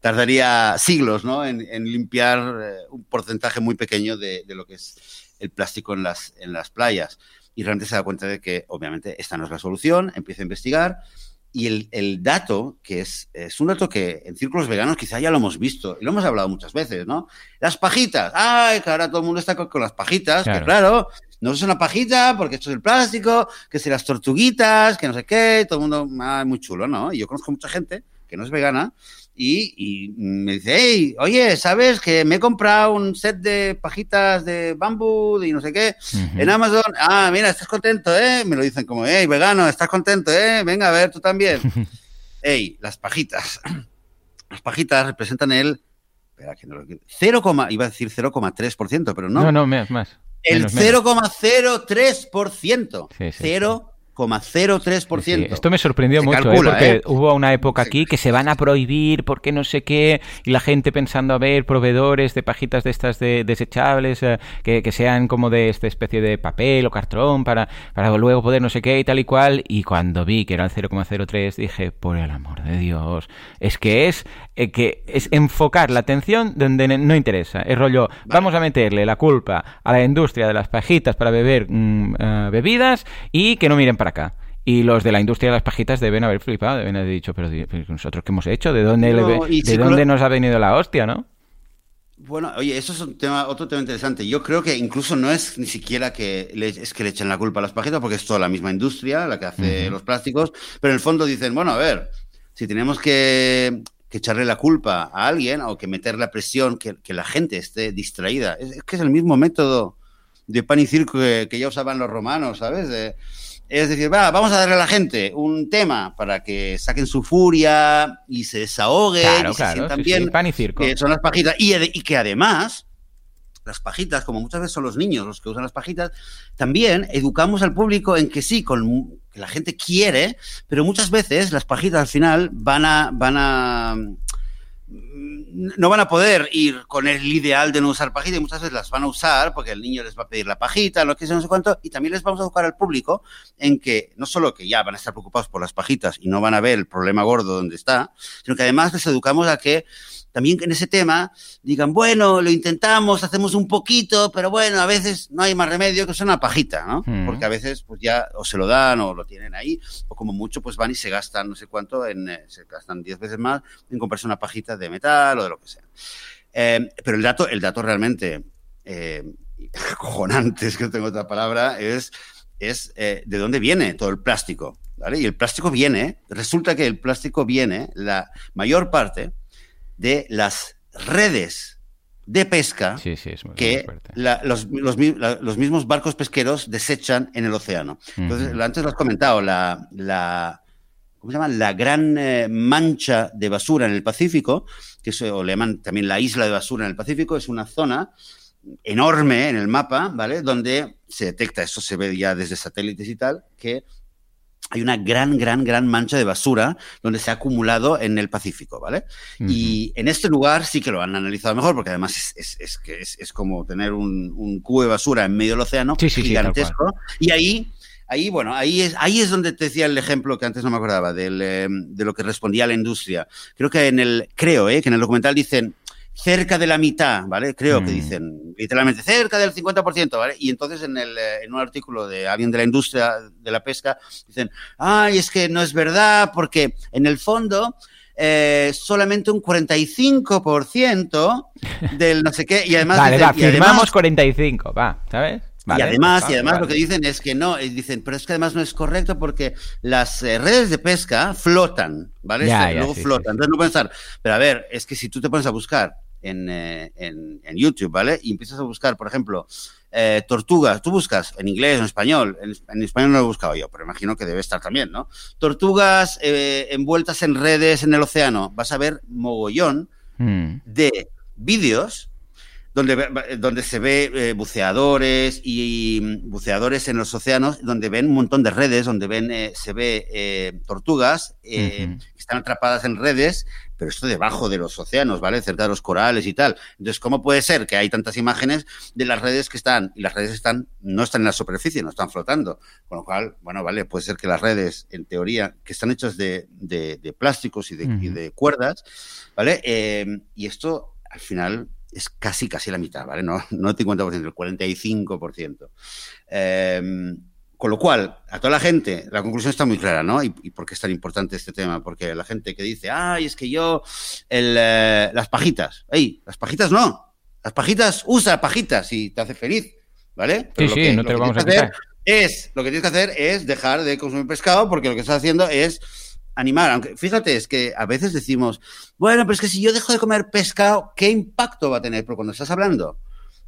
tardaría siglos, ¿no? En, en limpiar eh, un porcentaje muy pequeño de, de, lo que es el plástico en las, en las playas. Y realmente se da cuenta de que, obviamente, esta no es la solución, empieza a investigar y el, el, dato, que es, es un dato que en círculos veganos quizá ya lo hemos visto y lo hemos hablado muchas veces, ¿no? Las pajitas. Ay, que ahora todo el mundo está con, con las pajitas, claro. que claro, no es una pajita porque esto es el plástico, que si las tortuguitas, que no sé qué, todo el mundo, ah, muy chulo, ¿no? Y yo conozco mucha gente que no es vegana y, y, me dice, hey, oye, ¿sabes que me he comprado un set de pajitas de bambú y no sé qué uh -huh. en Amazon? Ah, mira, estás contento, ¿eh? Me lo dicen como, hey, vegano, estás contento, ¿eh? Venga, a ver, tú también. hey, las pajitas. Las pajitas representan el... Espera, que no lo 0, iba a decir 0,3%, pero no. No, no, más, más. El 0,03%. Sí, sí, 0 0,03%. Sí, esto me sorprendió se mucho, calcula, ¿eh? porque ¿eh? hubo una época aquí que se van a prohibir porque no sé qué, y la gente pensando a ver proveedores de pajitas de estas de, desechables eh, que, que, sean como de esta especie de papel o cartón para, para luego poder no sé qué y tal y cual, y cuando vi que era el 0,03 dije, por el amor de Dios, es que es, eh, que es enfocar la atención donde no interesa, es rollo, vale. vamos a meterle la culpa a la industria de las pajitas para beber mmm, uh, bebidas y que no miren para acá. Y los de la industria de las pajitas deben haber flipado, deben haber dicho, pero nosotros qué hemos hecho, ¿de dónde, no, le, ¿de dónde nos ha venido la hostia, no? Bueno, oye, eso es un tema, otro tema interesante. Yo creo que incluso no es ni siquiera que le, es que le echen la culpa a las pajitas, porque es toda la misma industria la que hace uh -huh. los plásticos, pero en el fondo dicen, bueno, a ver, si tenemos que, que echarle la culpa a alguien o que meter la presión, que, que la gente esté distraída, es, es, que es el mismo método de pan y circo que, que ya usaban los romanos, ¿sabes? De, es decir, va, vamos a darle a la gente un tema para que saquen su furia y se desahoguen claro, y claro, se sientan sí, bien. Sí, pan y circo. Que son las pajitas. Y, y, que además, las pajitas, como muchas veces son los niños los que usan las pajitas, también educamos al público en que sí, con, que la gente quiere, pero muchas veces las pajitas al final van a, van a no van a poder ir con el ideal de no usar pajita y muchas veces las van a usar porque el niño les va a pedir la pajita, lo que sea, no sé cuánto, y también les vamos a educar al público en que no solo que ya van a estar preocupados por las pajitas y no van a ver el problema gordo donde está, sino que además les educamos a que también en ese tema digan, bueno, lo intentamos, hacemos un poquito, pero bueno, a veces no hay más remedio que ser una pajita, ¿no? Mm. Porque a veces pues ya o se lo dan o lo tienen ahí, o como mucho pues van y se gastan no sé cuánto, en, eh, se gastan 10 veces más en comprarse una pajita de metal o de lo que sea. Eh, pero el dato, el dato realmente eh, acojonante, es que no tengo otra palabra, es, es eh, de dónde viene todo el plástico. ¿vale? Y el plástico viene, resulta que el plástico viene, la mayor parte, de las redes de pesca Sí, sí, es muy, muy que la- los, los mi- la- los mismos barcos pesqueros desechan en el océano. Entonces, antes lo has comentado, la, la, ¿cómo se llama? La gran eh, mancha de basura en el Pacífico, que es, o le llaman también la isla de basura en el Pacífico, es una zona enorme en el mapa, ¿vale? Donde se detecta, eso se ve ya desde satélites y tal, que hay una gran, gran, gran mancha de basura donde se ha acumulado en el Pacífico, ¿vale? Y en este lugar sí que lo han analizado mejor, porque además es, es- es que es, es como tener un, un cubo de basura en medio del océano, Sí, sí, sí, tal gigantesco. y ahí, ahí, bueno, ahí es, ahí es donde te decía el ejemplo que antes no me acordaba, del, eh, de lo que respondía la industria. Creo que en el, creo, eh, que en el documental dicen cerca de la mitad, ¿vale? Creo que Mm. dicen literalmente cerca del 50%, ¿vale? Y entonces en, el, eh, en un artículo de alguien de la industria de la pesca dicen, ay, es que no es verdad porque en el fondo eh, solamente un 45% del no sé qué y además vale, dicen- va, además- firmamos 45, va, ¿sabes? Vale, y además, vale, y además vale. lo que dicen es que no, y dicen, pero es que además no es correcto porque las eh, redes de pesca flotan, ¿vale? Ya, luego sí, flotan. sí, sí. Entonces no pueden estar. Pero a ver, es que si tú te pones a buscar en, eh, en, en YouTube, ¿vale? Y empiezas a buscar, por ejemplo, eh, tortugas, tú buscas en inglés, en español, en, en español no lo he buscado yo, pero imagino que debe estar también, ¿no? Tortugas eh, envueltas en redes en el océano, vas a ver mogollón Mm. de vídeos donde, donde se ve eh, buceadores y buceadores en los océanos, donde ven un montón de redes, donde ven, eh, se ve eh, tortugas eh, que están atrapadas en redes, pero esto debajo de los océanos, ¿vale? Cerca de los corales y tal. Entonces, ¿cómo puede ser que hay tantas imágenes de las redes que están, y las redes están, no están en la superficie, no están flotando? Con lo cual, bueno, vale, puede ser que las redes, en teoría, que están hechas de, de- de plásticos y de, y de cuerdas, ¿vale? Eh, y esto, al final, es casi, casi la mitad, ¿vale? No, no el 50%, el 45%. Eh, con lo cual, a toda la gente, la conclusión está muy clara, ¿no? ¿Y, y por qué es tan importante este tema? Porque la gente que dice, ay, es que yo, el, eh, las pajitas, ¡ey! Las pajitas no. Las pajitas, usa pajitas y te hace feliz, ¿vale? Sí, lo sí, que- no te lo vamos a hacer Es, lo que tienes que hacer es dejar de consumir pescado porque lo que estás haciendo es animar. Aunque fíjate, es que a veces decimos, bueno, pero es que si yo dejo de comer pescado, ¿qué impacto va a tener? Pero cuando estás hablando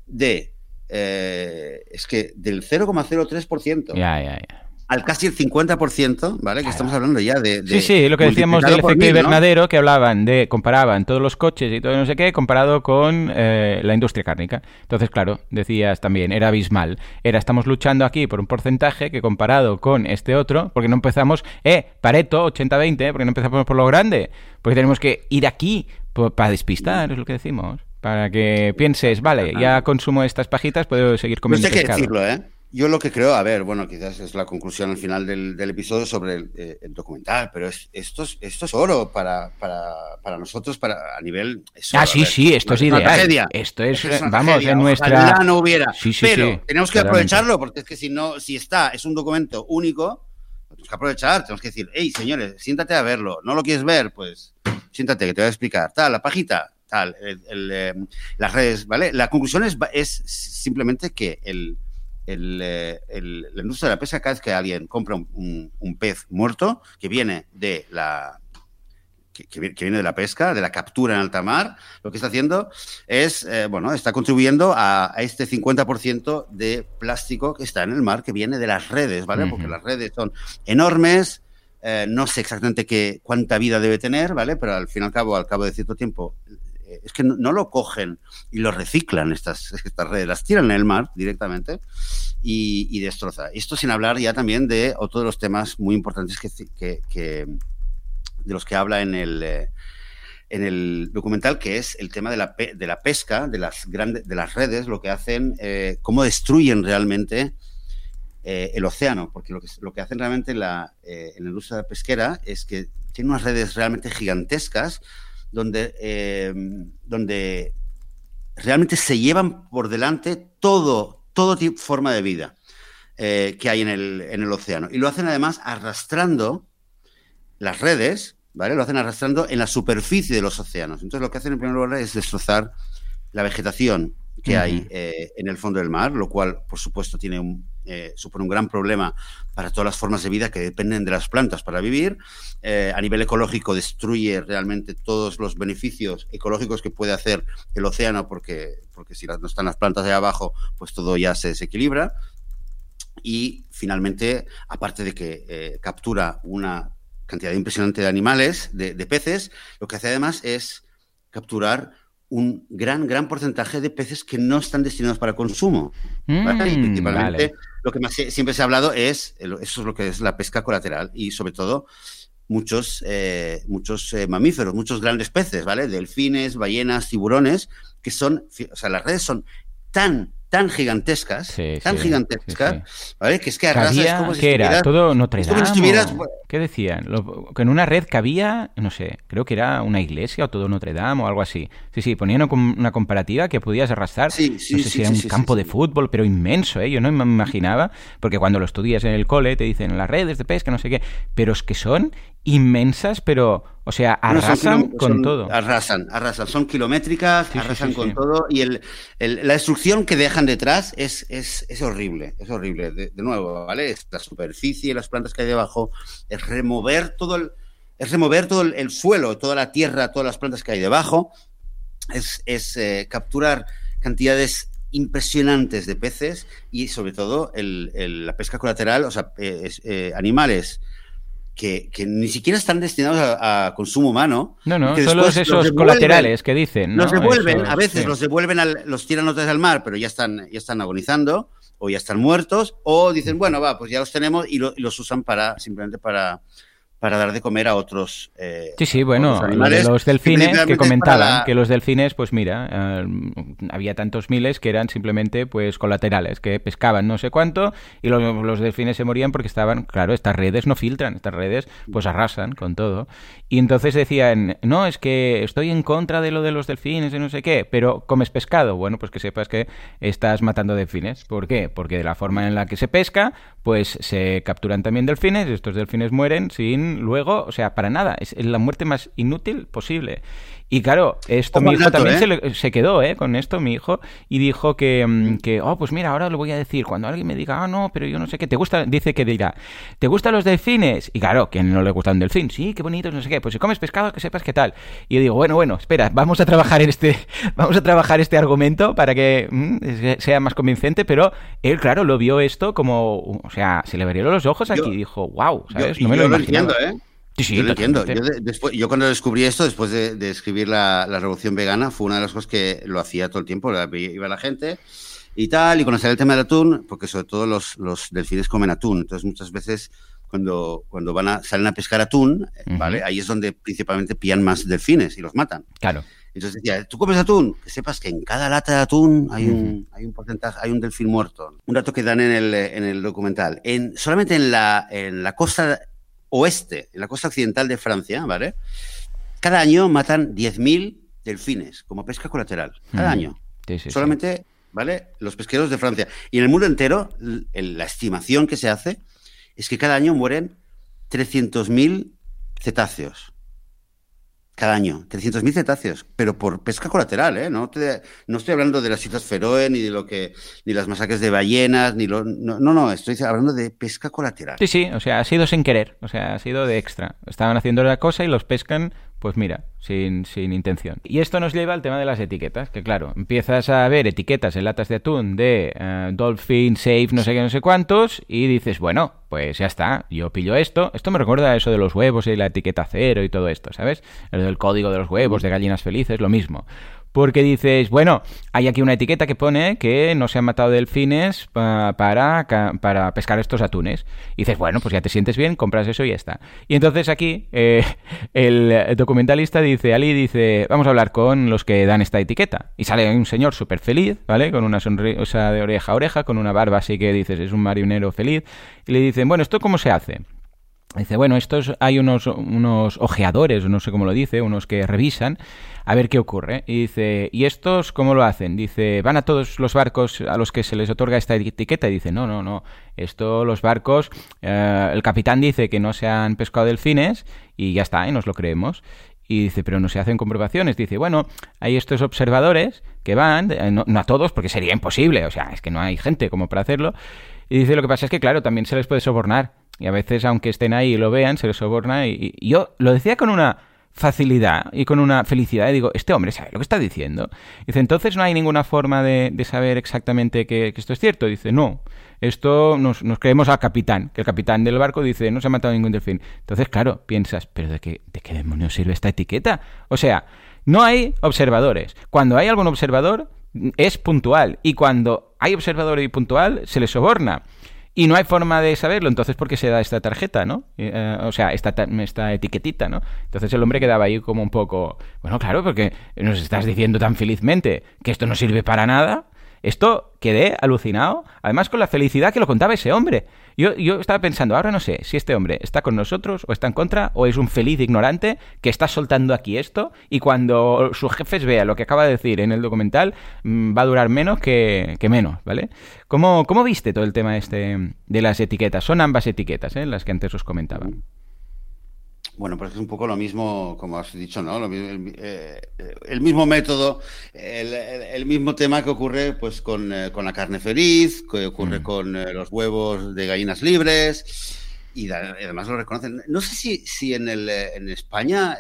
de, eh, es que del 0,03% Ya, ya, ya. Al casi el 50%, ¿vale? Que estamos hablando ya de... de Sí, sí, lo que decíamos del efecto mil, ¿no? invernadero, que hablaban de, comparaban todos los coches y todo no sé qué, comparado con eh, la industria cárnica. Entonces, claro, decías también, era abismal. Era, estamos luchando aquí por un porcentaje que comparado con este otro, porque no empezamos, eh, Pareto, 80-20, porque no empezamos por lo grande, porque tenemos que ir aquí por- para despistar, es lo que decimos. Para que pienses, vale, ya consumo estas pajitas, puedo seguir No comiendo sé qué pescado. decirlo, ¿eh? Yo lo que creo, a ver, bueno, quizás es la conclusión al final del, del episodio sobre el, eh, el documental, pero es, esto, es, esto es oro para, para, para nosotros para, a nivel... es Ah, sí, ver, sí, esto es una ideal. tragedia. Esto es, Es una vamos, tragedia. en nuestra... Ojalá no hubiera. Sí, sí, pero sí, tenemos que aprovecharlo, porque es que si no, si está, es un documento único, lo tenemos que aprovechar, tenemos que decir, hey, señores, siéntate a verlo. ¿No lo quieres ver? Pues siéntate, que te voy a explicar. Tal, la pajita, tal, el- el, eh, las redes, ¿vale? La conclusión es, es simplemente que el, el, eh, el- la industria de la pesca, cada vez que alguien compra un, un- un pez muerto que viene de la que, que vi- que viene de la pesca, de la captura en alta mar, lo que está haciendo es, eh, bueno, está contribuyendo a, a este 50% de plástico que está en el mar, que viene de las redes, ¿vale? Porque las redes son enormes, eh, no sé exactamente qué, cuánta vida debe tener, ¿vale? Pero al fin y al cabo, al cabo de cierto tiempo, es que no, lo cogen y lo reciclan estas, estas redes, las tiran en el mar directamente y, y destroza. Esto sin hablar ya también de otro de los temas muy importantes que, de los que habla en el, eh, en el documental, que es el tema de la, de la pesca, de las, grandes, de las redes, lo que hacen, eh, cómo destruyen realmente eh, el océano, porque lo que, hacen realmente en la, eh, en la industria pesquera es que tienen unas redes realmente gigantescas donde, eh, donde realmente se llevan por delante todo, todo tipo, forma de vida eh, que hay en el, en el océano. Y lo hacen además arrastrando las redes, ¿vale? Lo hacen arrastrando en la superficie de los océanos. Entonces lo que hacen en primer lugar es destrozar la vegetación que hay eh, en el fondo del mar, lo cual, por supuesto, tiene un, eh, supone un gran problema para todas las formas de vida que dependen de las plantas para vivir. Eh, a nivel ecológico destruye realmente todos los beneficios ecológicos que puede hacer el océano porque, porque si no están las plantas de abajo, pues todo ya se desequilibra. Y finalmente, aparte de que captura una cantidad impresionante de animales, de, de peces, lo que hace además es capturar un gran, gran porcentaje de peces que no están destinados para consumo. ¿vale? y Mm, principalmente vale. lo que más se- siempre se ha hablado es, eso es lo que es la pesca colateral y sobre todo muchos, eh, muchos eh, mamíferos, muchos grandes peces, ¿vale? Delfines, ballenas, tiburones, que son, o sea, las redes son tan, tan gigantescas, Sí, tan sí, gigantescas, sí, ¿vale? Que es que arrasas Cabía- como si ¿Qué era? ¿Todo Notre como Dame? si estuvieras- o- ¿Qué decían? Lo- que en una red cabía, no sé, creo que era una iglesia o todo Notre Dame o algo así. Sí, sí, ponían una com- una comparativa que podías arrastrar. Sí, sí, no sé sí, si era un campo de fútbol, pero inmenso, ¿eh? Yo no me imaginaba, porque cuando lo estudias en el cole te dicen las redes de pesca, no sé qué, pero es que son inmensas, pero, o sea, No, son arrasan con son- todo. Arrasan, arrasan. Son kilométricas, Sí, arrasan sí, con todo y el, el- la destrucción que dejan detrás es, es, es horrible, es horrible. De, de nuevo, ¿vale? Es la superficie, las plantas que hay debajo, es remover todo el, es remover todo el, el suelo, toda la tierra, todas las plantas que hay debajo, es, es eh, capturar cantidades impresionantes de peces y sobre todo la pesca colateral, o sea, eh, eh, animales que, que ni siquiera están destinados a, a consumo humano. No, no, que solo después esos colaterales que dicen. ¿no? Los devuelven, a veces sí. los devuelven, al- los tiran otra vez al mar, pero ya están, ya están agonizando o ya están muertos, o dicen, bueno, va, pues ya los tenemos y, lo- y los usan para simplemente para, para dar de comer a otros. eh, Sí, sí, bueno, animales, los delfines que comentaban, la- que los delfines, pues mira, eh, había tantos miles que eran simplemente pues colaterales, que pescaban no sé cuánto y los, los delfines se morían porque estaban, claro, estas redes no filtran, estas redes pues arrasan con todo. Y entonces decían, no, es que estoy en contra de lo de los delfines y no sé qué, pero comes pescado. Bueno, pues que sepas que estás matando delfines. ¿Por qué? Porque de la forma en la que se pesca, pues se capturan también delfines y estos delfines mueren sin luego, o sea, para nada. Es la muerte más inútil posible. Y claro, esto mi hijo también ¿eh? se, le- se quedó, ¿eh? Con esto mi hijo y dijo que, mm, que, oh, pues mira, ahora lo voy a decir. Cuando alguien me diga, ah, no, pero yo no sé qué, ¿te gusta? Dice que dirá, ¿te gustan los delfines? Y claro, que no le gusta un delfín. Sí, qué bonitos, no sé qué. Pues si comes pescado, que sepas qué tal. Y yo digo, bueno, bueno, espera, vamos a trabajar este, vamos a trabajar este argumento para que mm, sea más convincente, pero él, claro, lo vio esto como, o sea, se le abrieron los ojos aquí Yo- y dijo, wow, Yo, ¿sabes? no me yo lo lo imaginaba. entiendo, ¿eh? Sí, sí, yo lo entiendo. Yo, de- después, yo cuando descubrí esto, después de, de escribir la, la revolución vegana, fue una de las cosas que lo hacía todo el tiempo. Iba la gente y tal, y conocer el tema del atún, porque sobre todo los, los delfines comen atún. Entonces, muchas veces cuando, cuando van a, salen a pescar atún, eh, Ujú. ¿vale? Ahí es donde principalmente pillan más delfines y los matan. Claro. Entonces decía, ¿tú comes atún? Que sepas que en cada lata de atún hay un, hay un porcentaje, hay un delfín muerto. Un dato que dan en el, en el documental. En, solamente en la, en la costa oeste, en la costa occidental de Francia, ¿vale? Cada año matan 10.000 delfines como pesca colateral. Cada Mm. año. Sí, sí, sí. solamente, ¿vale? Los pesqueros de Francia. Y en el mundo entero, la estimación que se hace es que cada año mueren 300.000 cetáceos. Cada año, 300.000 cetáceos, pero por pesca colateral, ¿eh? No, te- no estoy hablando de las islas Feroe, ni de lo que, ni las masacres de ballenas, ni lo, no, no, no, estoy hablando de pesca colateral. Sí, sí, o sea, ha sido sin querer, o sea, ha sido de extra. Estaban haciendo la cosa y los pescan, pues mira, sin, sin intención. Y esto nos lleva al tema de las etiquetas, que claro, empiezas a ver etiquetas en latas de atún de eh, Dolphin, Safe, no sé qué, no sé cuántos, y dices, bueno, pues ya está, yo pillo esto. Esto me recuerda a eso de los huevos y la etiqueta cero y todo esto, ¿sabes? El del código de los huevos, de gallinas felices, lo mismo. Porque dices, bueno, hay aquí una etiqueta que pone que no se han matado delfines pa- para, para pescar estos atunes. Y dices, bueno, pues ya te sientes bien, compras eso y ya está. Y entonces aquí eh, el documentalista dice, Ali dice, vamos a hablar con los que dan esta etiqueta. Y sale un señor súper feliz, ¿vale? Con una sonrisa de oreja a oreja, con una barba así que dices, es un marinero feliz. Y le dicen, bueno, ¿esto cómo se hace? Dice, bueno, estos hay unos, unos ojeadores, no sé cómo lo dice, unos que revisan a ver qué ocurre. Y dice, ¿y estos cómo lo hacen? Dice, van a todos los barcos a los que se les otorga esta etiqueta. Y dice, no, no, no. Esto, los barcos, eh, el capitán dice que no se han pescado delfines y ya está, y nos lo creemos. Y dice, pero no se hacen comprobaciones. Dice, bueno, hay estos observadores que van, eh, no, a todos, porque sería imposible, o sea, es que no hay gente como para hacerlo. Y dice, lo que pasa es que, claro, también se les puede sobornar. Y a veces, aunque estén ahí y lo vean, se les soborna. Y, yo lo decía con una facilidad y con una felicidad. Y digo, este hombre sabe lo que está diciendo. Dice, entonces no hay ninguna forma de, saber exactamente que, esto es cierto. Dice, no. Esto nos, creemos al capitán, que el capitán del barco dice, no se ha matado ningún delfín. Entonces, claro, piensas, ¿pero de qué, de qué demonios sirve esta etiqueta? O sea, no hay observadores. Cuando hay algún observador, es puntual. Y cuando hay observador y puntual, se le soborna. Y no hay forma de saberlo, entonces ¿por qué se da esta tarjeta, no? Eh, o sea, esta, etiquetita, ¿no? Entonces el hombre quedaba ahí como un poco, bueno, claro, porque nos estás diciendo tan felizmente que esto no sirve para nada, esto quedé alucinado, además con la felicidad que lo contaba ese hombre. Yo, yo estaba pensando, ahora no sé si este hombre está con nosotros o está en contra o es un feliz ignorante que está soltando aquí esto y cuando sus jefes vean lo que acaba de decir en el documental mm, va a durar menos que, menos, ¿vale? ¿Cómo, ¿Cómo, viste todo el tema este de las etiquetas? Son ambas etiquetas, ¿eh? Las que antes os comentaba. Bueno, pues es un poco lo mismo, como has dicho, ¿no? Eh, el, mismo método, el, mismo tema que ocurre pues con, eh, la carne feliz, que ocurre mm. con eh, los huevos de gallinas libres, y además lo reconocen. No sé si, si en, el, en España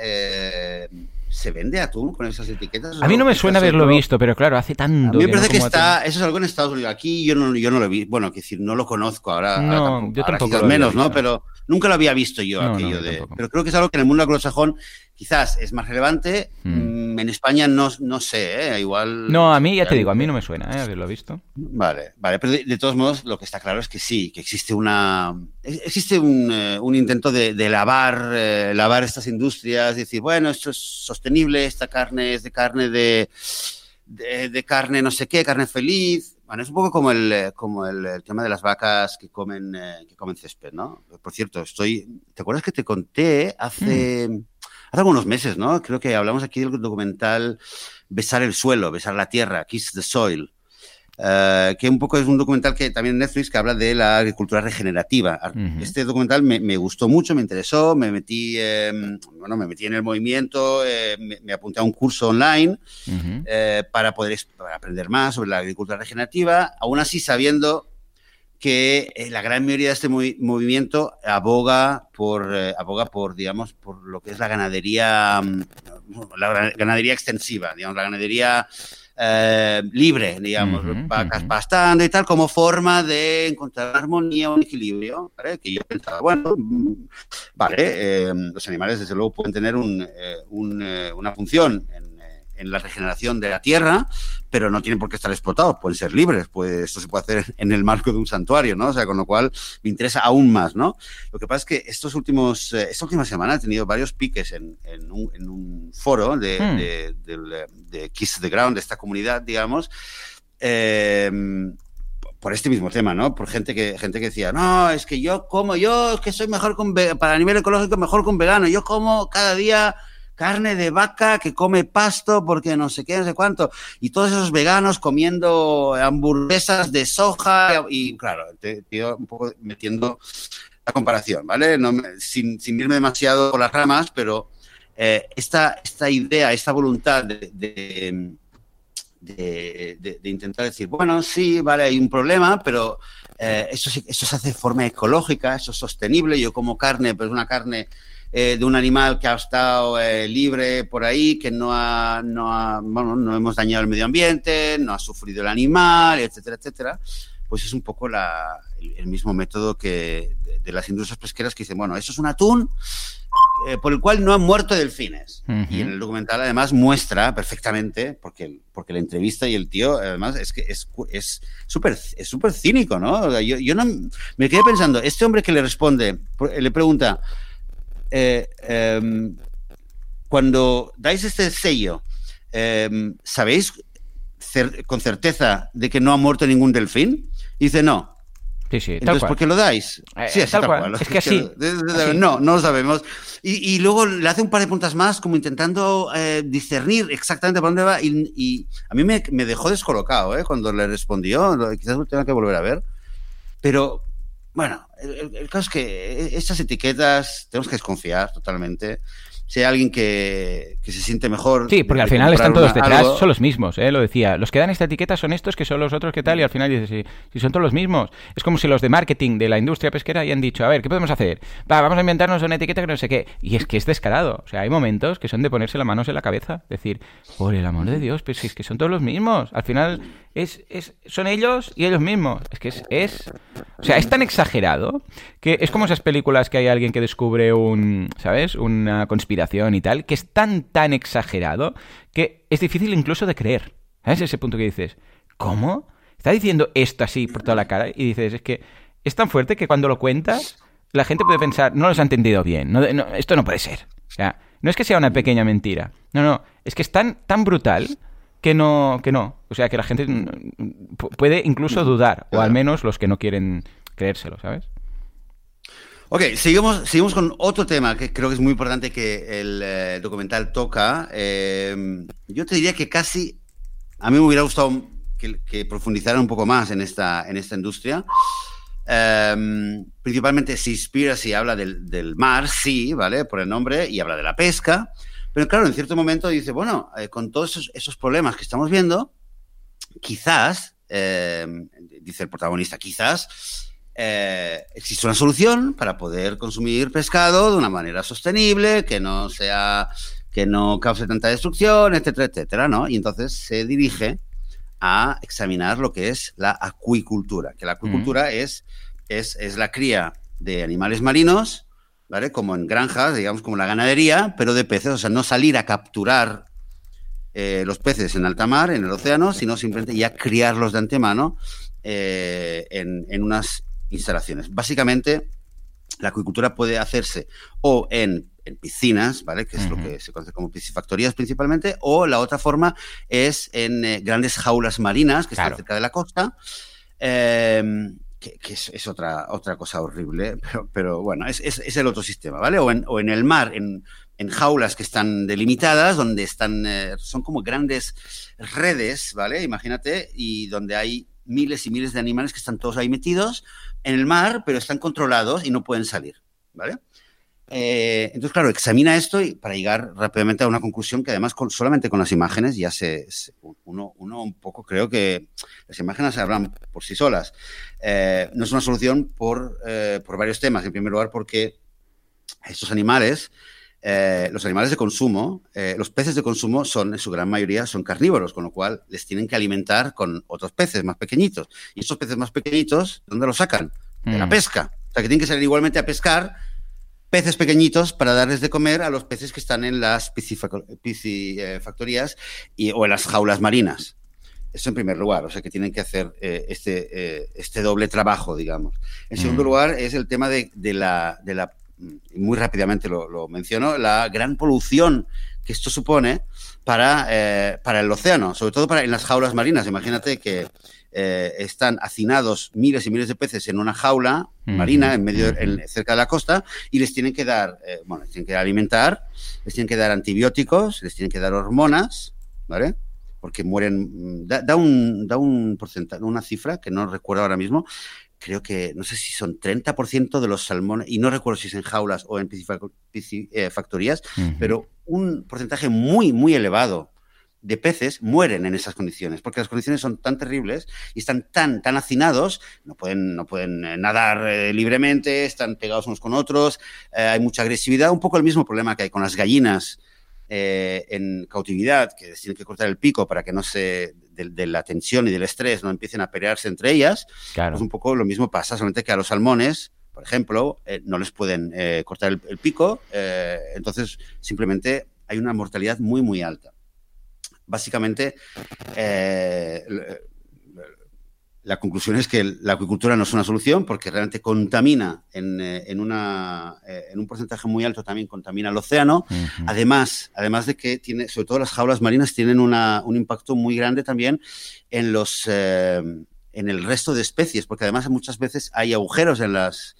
se vende atún con esas etiquetas. A mí no me suena haberlo visto, pero claro, hace tanto. A mí me parece que, está. Eso es algo en Estados Unidos. Aquí yo no, yo no lo vi. Bueno, que decir, no lo conozco ahora. No, yo tampoco. menos, ¿no? Pero nunca lo había visto yo aquello de. Pero creo que es algo que en el mundo anglosajón quizás es más relevante. Mm, en España no, no sé, ¿eh? igual. No, a mí ya te digo, a mí no me suena ¿eh? haberlo visto. Vale, vale, pero de, todos modos lo que está claro es que sí, que existe una. Existe un, eh, un intento de, de lavar, eh, lavar estas industrias, decir, bueno, esto es sostenible, esta carne es de carne de. De, carne no sé qué, carne feliz. Bueno, es un poco como el, como el, tema de las vacas que comen, que comen césped, ¿no? Por cierto, estoy. ¿Te acuerdas que te conté hace. Hmm hace algunos meses, ¿no? Creo que hablamos aquí del documental Besar el suelo, besar la tierra, Kiss the Soil. Eh, que un poco es un documental que también Netflix que habla de la agricultura regenerativa. Este documental me, gustó mucho, me interesó, me metí, em, bueno, me metí en el movimiento, eh, me, apunté a un curso online eh, para poder aprender más sobre la agricultura regenerativa, aún así sabiendo que eh, la gran mayoría de este movimiento aboga por, eh, aboga por, digamos, por lo que es la ganadería, mm, la ganadería extensiva, digamos, la ganadería eh, libre, digamos, vacas pastando y tal, como forma de encontrar armonía, un equilibrio, ¿vale? Que yo pensaba, bueno, mm, vale, los animales desde luego pueden tener un, una función en en la regeneración de la tierra, pero no tienen por qué estar explotados, pueden ser libres, pues esto se puede hacer en el marco de un santuario, ¿no? O sea, con lo cual me interesa aún más, ¿no? Lo que pasa es que estos últimos, eh, esta última semana he tenido varios piques en, en, un, foro de, hmm. de, de, Kiss the Ground, de esta comunidad, digamos, em, por este mismo tema, ¿no? Por gente que, gente que decía, no, es que yo como, yo es que soy mejor con, para nivel ecológico, mejor con vegano, yo como cada día carne de vaca que come pasto porque no sé qué, no sé cuánto. Y todos esos veganos comiendo hamburguesas de soja y claro, te, un poco metiendo la comparación, ¿vale? No, sin, sin, irme demasiado por las ramas, pero eh, esta, esta idea, esta voluntad de, de, intentar decir, bueno, sí, vale, hay un problema, pero eh, eso, eso se hace de forma ecológica, eso es sostenible. Yo como carne, pues una carne eh, de un animal que ha estado eh, libre por ahí, que no ha, no ha, bueno, no hemos dañado el medio ambiente, no ha sufrido el animal, etcétera, etcétera, pues es un poco la, el, mismo método que de, las industrias pesqueras que dicen, bueno, eso es un atún eh, por el cual no han muerto delfines. Y en el documental además muestra perfectamente, porque, porque la entrevista y el tío, además, es que es súper es súper cínico, ¿no? yo, yo no me quedé pensando, este hombre que le responde, le pregunta, eh, em, cuando dais este sello, em, ¿sabéis con certeza de que no ha muerto ningún delfín? dice, no. Sí, sí, Entonces, cual. ¿por qué lo dais? Eh, sí, así, tal cual. cual. Es que así, así. No, no lo sabemos. Y, y luego le hace un par de puntas más, como intentando eh, discernir exactamente por dónde va. Y, y a mí me, me, dejó descolocado ¿eh? cuando le respondió. Quizás lo tenga que volver a ver. Pero, bueno, el, el caso es que estas etiquetas tenemos que desconfiar totalmente si hay alguien que, que, se siente mejor. Sí, porque al final están todos detrás, algo. son los mismos, ¿eh? lo decía. Los que dan esta etiqueta son estos que son los otros que tal, y al final dices, si, si son todos los mismos. Es como si los de marketing de la industria pesquera hayan dicho, a ver, ¿qué podemos hacer? Va, vamos a inventarnos una etiqueta que no sé qué. Y es que es descarado. O sea, hay momentos que son de ponerse las manos en la cabeza. Decir, por el amor de Dios, pues si es que son todos los mismos. Al final es, es, son ellos y ellos mismos. Es que es, es. O sea, es tan exagerado que es como esas películas que hay alguien que descubre un. ¿Sabes? Una conspiración y tal, que es tan, tan exagerado que es difícil incluso de creer. ¿Sabes? Ese punto que dices, ¿cómo? Está diciendo esto así por toda la cara y dices, es que es tan fuerte que cuando lo cuentas, la gente puede pensar, no lo has entendido bien, no, no, esto no puede ser. O sea, no es que sea una pequeña mentira, no, no, es que es tan, tan brutal que no, que no. O sea, que la gente puede incluso dudar, o al menos los que no quieren creérselo, ¿sabes? Ok, seguimos, seguimos con otro tema que creo que es muy importante que el eh, documental toca. Eh, yo te diría que casi a mí me hubiera gustado que, que profundizaran un poco más en esta, en esta industria. Eh, principalmente Seaspiracy habla del, del, mar, sí, ¿vale? Por el nombre, y habla de la pesca. Pero claro, en cierto momento dice, bueno, eh, con todos esos, esos, problemas que estamos viendo, quizás, eh, dice el protagonista, quizás eh, existe una solución para poder consumir pescado de una manera sostenible, que no sea, que no cause tanta destrucción, etcétera, etcétera, ¿no? Y entonces se dirige a examinar lo que es la acuicultura, que la acuicultura mm. es, es, es la cría de animales marinos, ¿vale? Como en granjas, digamos, como la ganadería, pero de peces, o sea, no salir a capturar eh, los peces en alta mar, en el océano, sino simplemente ya criarlos de antemano eh, en, en unas instalaciones. Básicamente, la acuicultura puede hacerse o en, en piscinas, ¿vale? Que es uh -huh. lo que se conoce como piscifactorías principalmente, o la otra forma es en eh, grandes jaulas marinas que claro. están cerca de la costa. Eh, que, que es, es, otra, otra cosa horrible, pero, pero bueno, es, es, es, el otro sistema, ¿vale? O en, o en el mar, en, en, jaulas que están delimitadas, donde están, eh, son como grandes redes, ¿vale? Imagínate, y donde hay miles y miles de animales que están todos ahí metidos en el mar, pero están controlados y no pueden salir, ¿vale? Eh, entonces, claro, examina esto y para llegar rápidamente a una conclusión que además solamente con las imágenes ya se, uno, un poco creo que las imágenes hablan por sí solas. Eh, no es una solución por, eh, por, varios temas. En primer lugar, porque estos animales, eh, los animales de consumo, eh, los peces de consumo son en su gran mayoría son carnívoros, con lo cual les tienen que alimentar con otros peces más pequeñitos. Y estos peces más pequeñitos, ¿dónde los sacan? De mm. la pesca. O sea, que tienen que salir igualmente a pescar peces pequeñitos para darles de comer a los peces que están en las piscifactorías y, o en las jaulas marinas. Eso en primer lugar, o sea que tienen que hacer eh, este, este, doble trabajo, digamos. En segundo mm. lugar, es el tema de, de, la, de la, muy rápidamente lo, lo, menciono, la gran polución que esto supone para, eh, para el océano, sobre todo para, en las jaulas marinas. Imagínate que eh, están hacinados miles y miles de peces en una jaula marina en medio, en, cerca de la costa y les tienen que dar, eh, bueno, les tienen que alimentar, les tienen que dar antibióticos, les tienen que dar hormonas, ¿vale? Porque mueren, da, da un, da un porcentaje, una cifra que no recuerdo ahora mismo, creo que, no sé si son 30% de los salmones, y no recuerdo si es en jaulas o en piscifactorías, uh -huh. pero un porcentaje muy, muy elevado de peces mueren en esas condiciones, porque las condiciones son tan terribles y están tan, tan hacinados, no pueden, no pueden nadar eh, libremente, están pegados unos con otros, eh, hay mucha agresividad, un poco el mismo problema que hay con las gallinas eh, en cautividad, que tienen que cortar el pico para que no se, de, de, la tensión y del estrés, no empiecen a pelearse entre ellas, claro. pues un poco lo mismo pasa, solamente que a los salmones, por ejemplo, eh, no les pueden eh, cortar el, el pico, entonces simplemente hay una mortalidad muy, muy alta básicamente eh, la conclusión es que la acuicultura no es una solución porque realmente contamina en, eh, en, una, eh, en un porcentaje muy alto también contamina el océano. Uh -huh. Además, además de que tiene, sobre todo las jaulas marinas tienen una, un impacto muy grande también en los, eh, en el resto de especies, porque además muchas veces hay agujeros en las,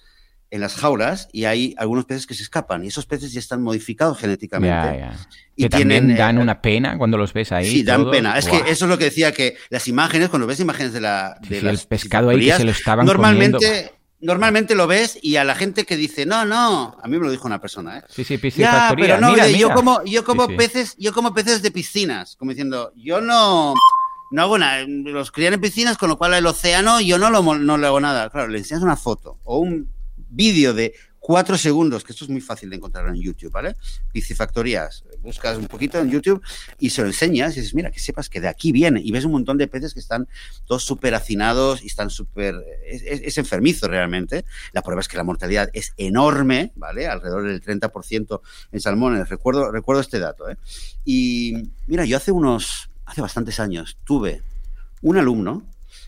en las jaulas y hay algunos peces que se escapan y esos peces ya están modificados genéticamente. Y que también dan eh, una pena cuando los ves ahí. Sí, dan pena. Es que eso es lo que decía, que las imágenes, cuando ves imágenes de la... De sí, el pescado ahí que se lo estaban normalmente, comiendo. Normalmente lo ves y a la gente que dice, no, no, a mí me lo dijo una persona, ¿eh? Sí, sí, ya, pero no, mira, yo como, yo como sí, peces, yo como peces de piscinas, como diciendo, yo no, no hago nada, los crían en piscinas, con lo cual el océano yo no, lo, no le hago nada. Claro, le enseñas una foto o un vídeo de cuatro segundos, que esto es muy fácil de encontrar en YouTube, ¿vale? Piscifactorías, buscas un poquito en YouTube y se lo enseñas y dices, mira, que sepas que de aquí viene. Y ves un montón de peces que están todos súper hacinados y están súper... Es, enfermizo realmente. La prueba es que la mortalidad es enorme, ¿vale? Alrededor del 30% en salmones. Recuerdo, recuerdo este dato, ¿eh? Y mira, yo hace unos... Hace bastantes años tuve un alumno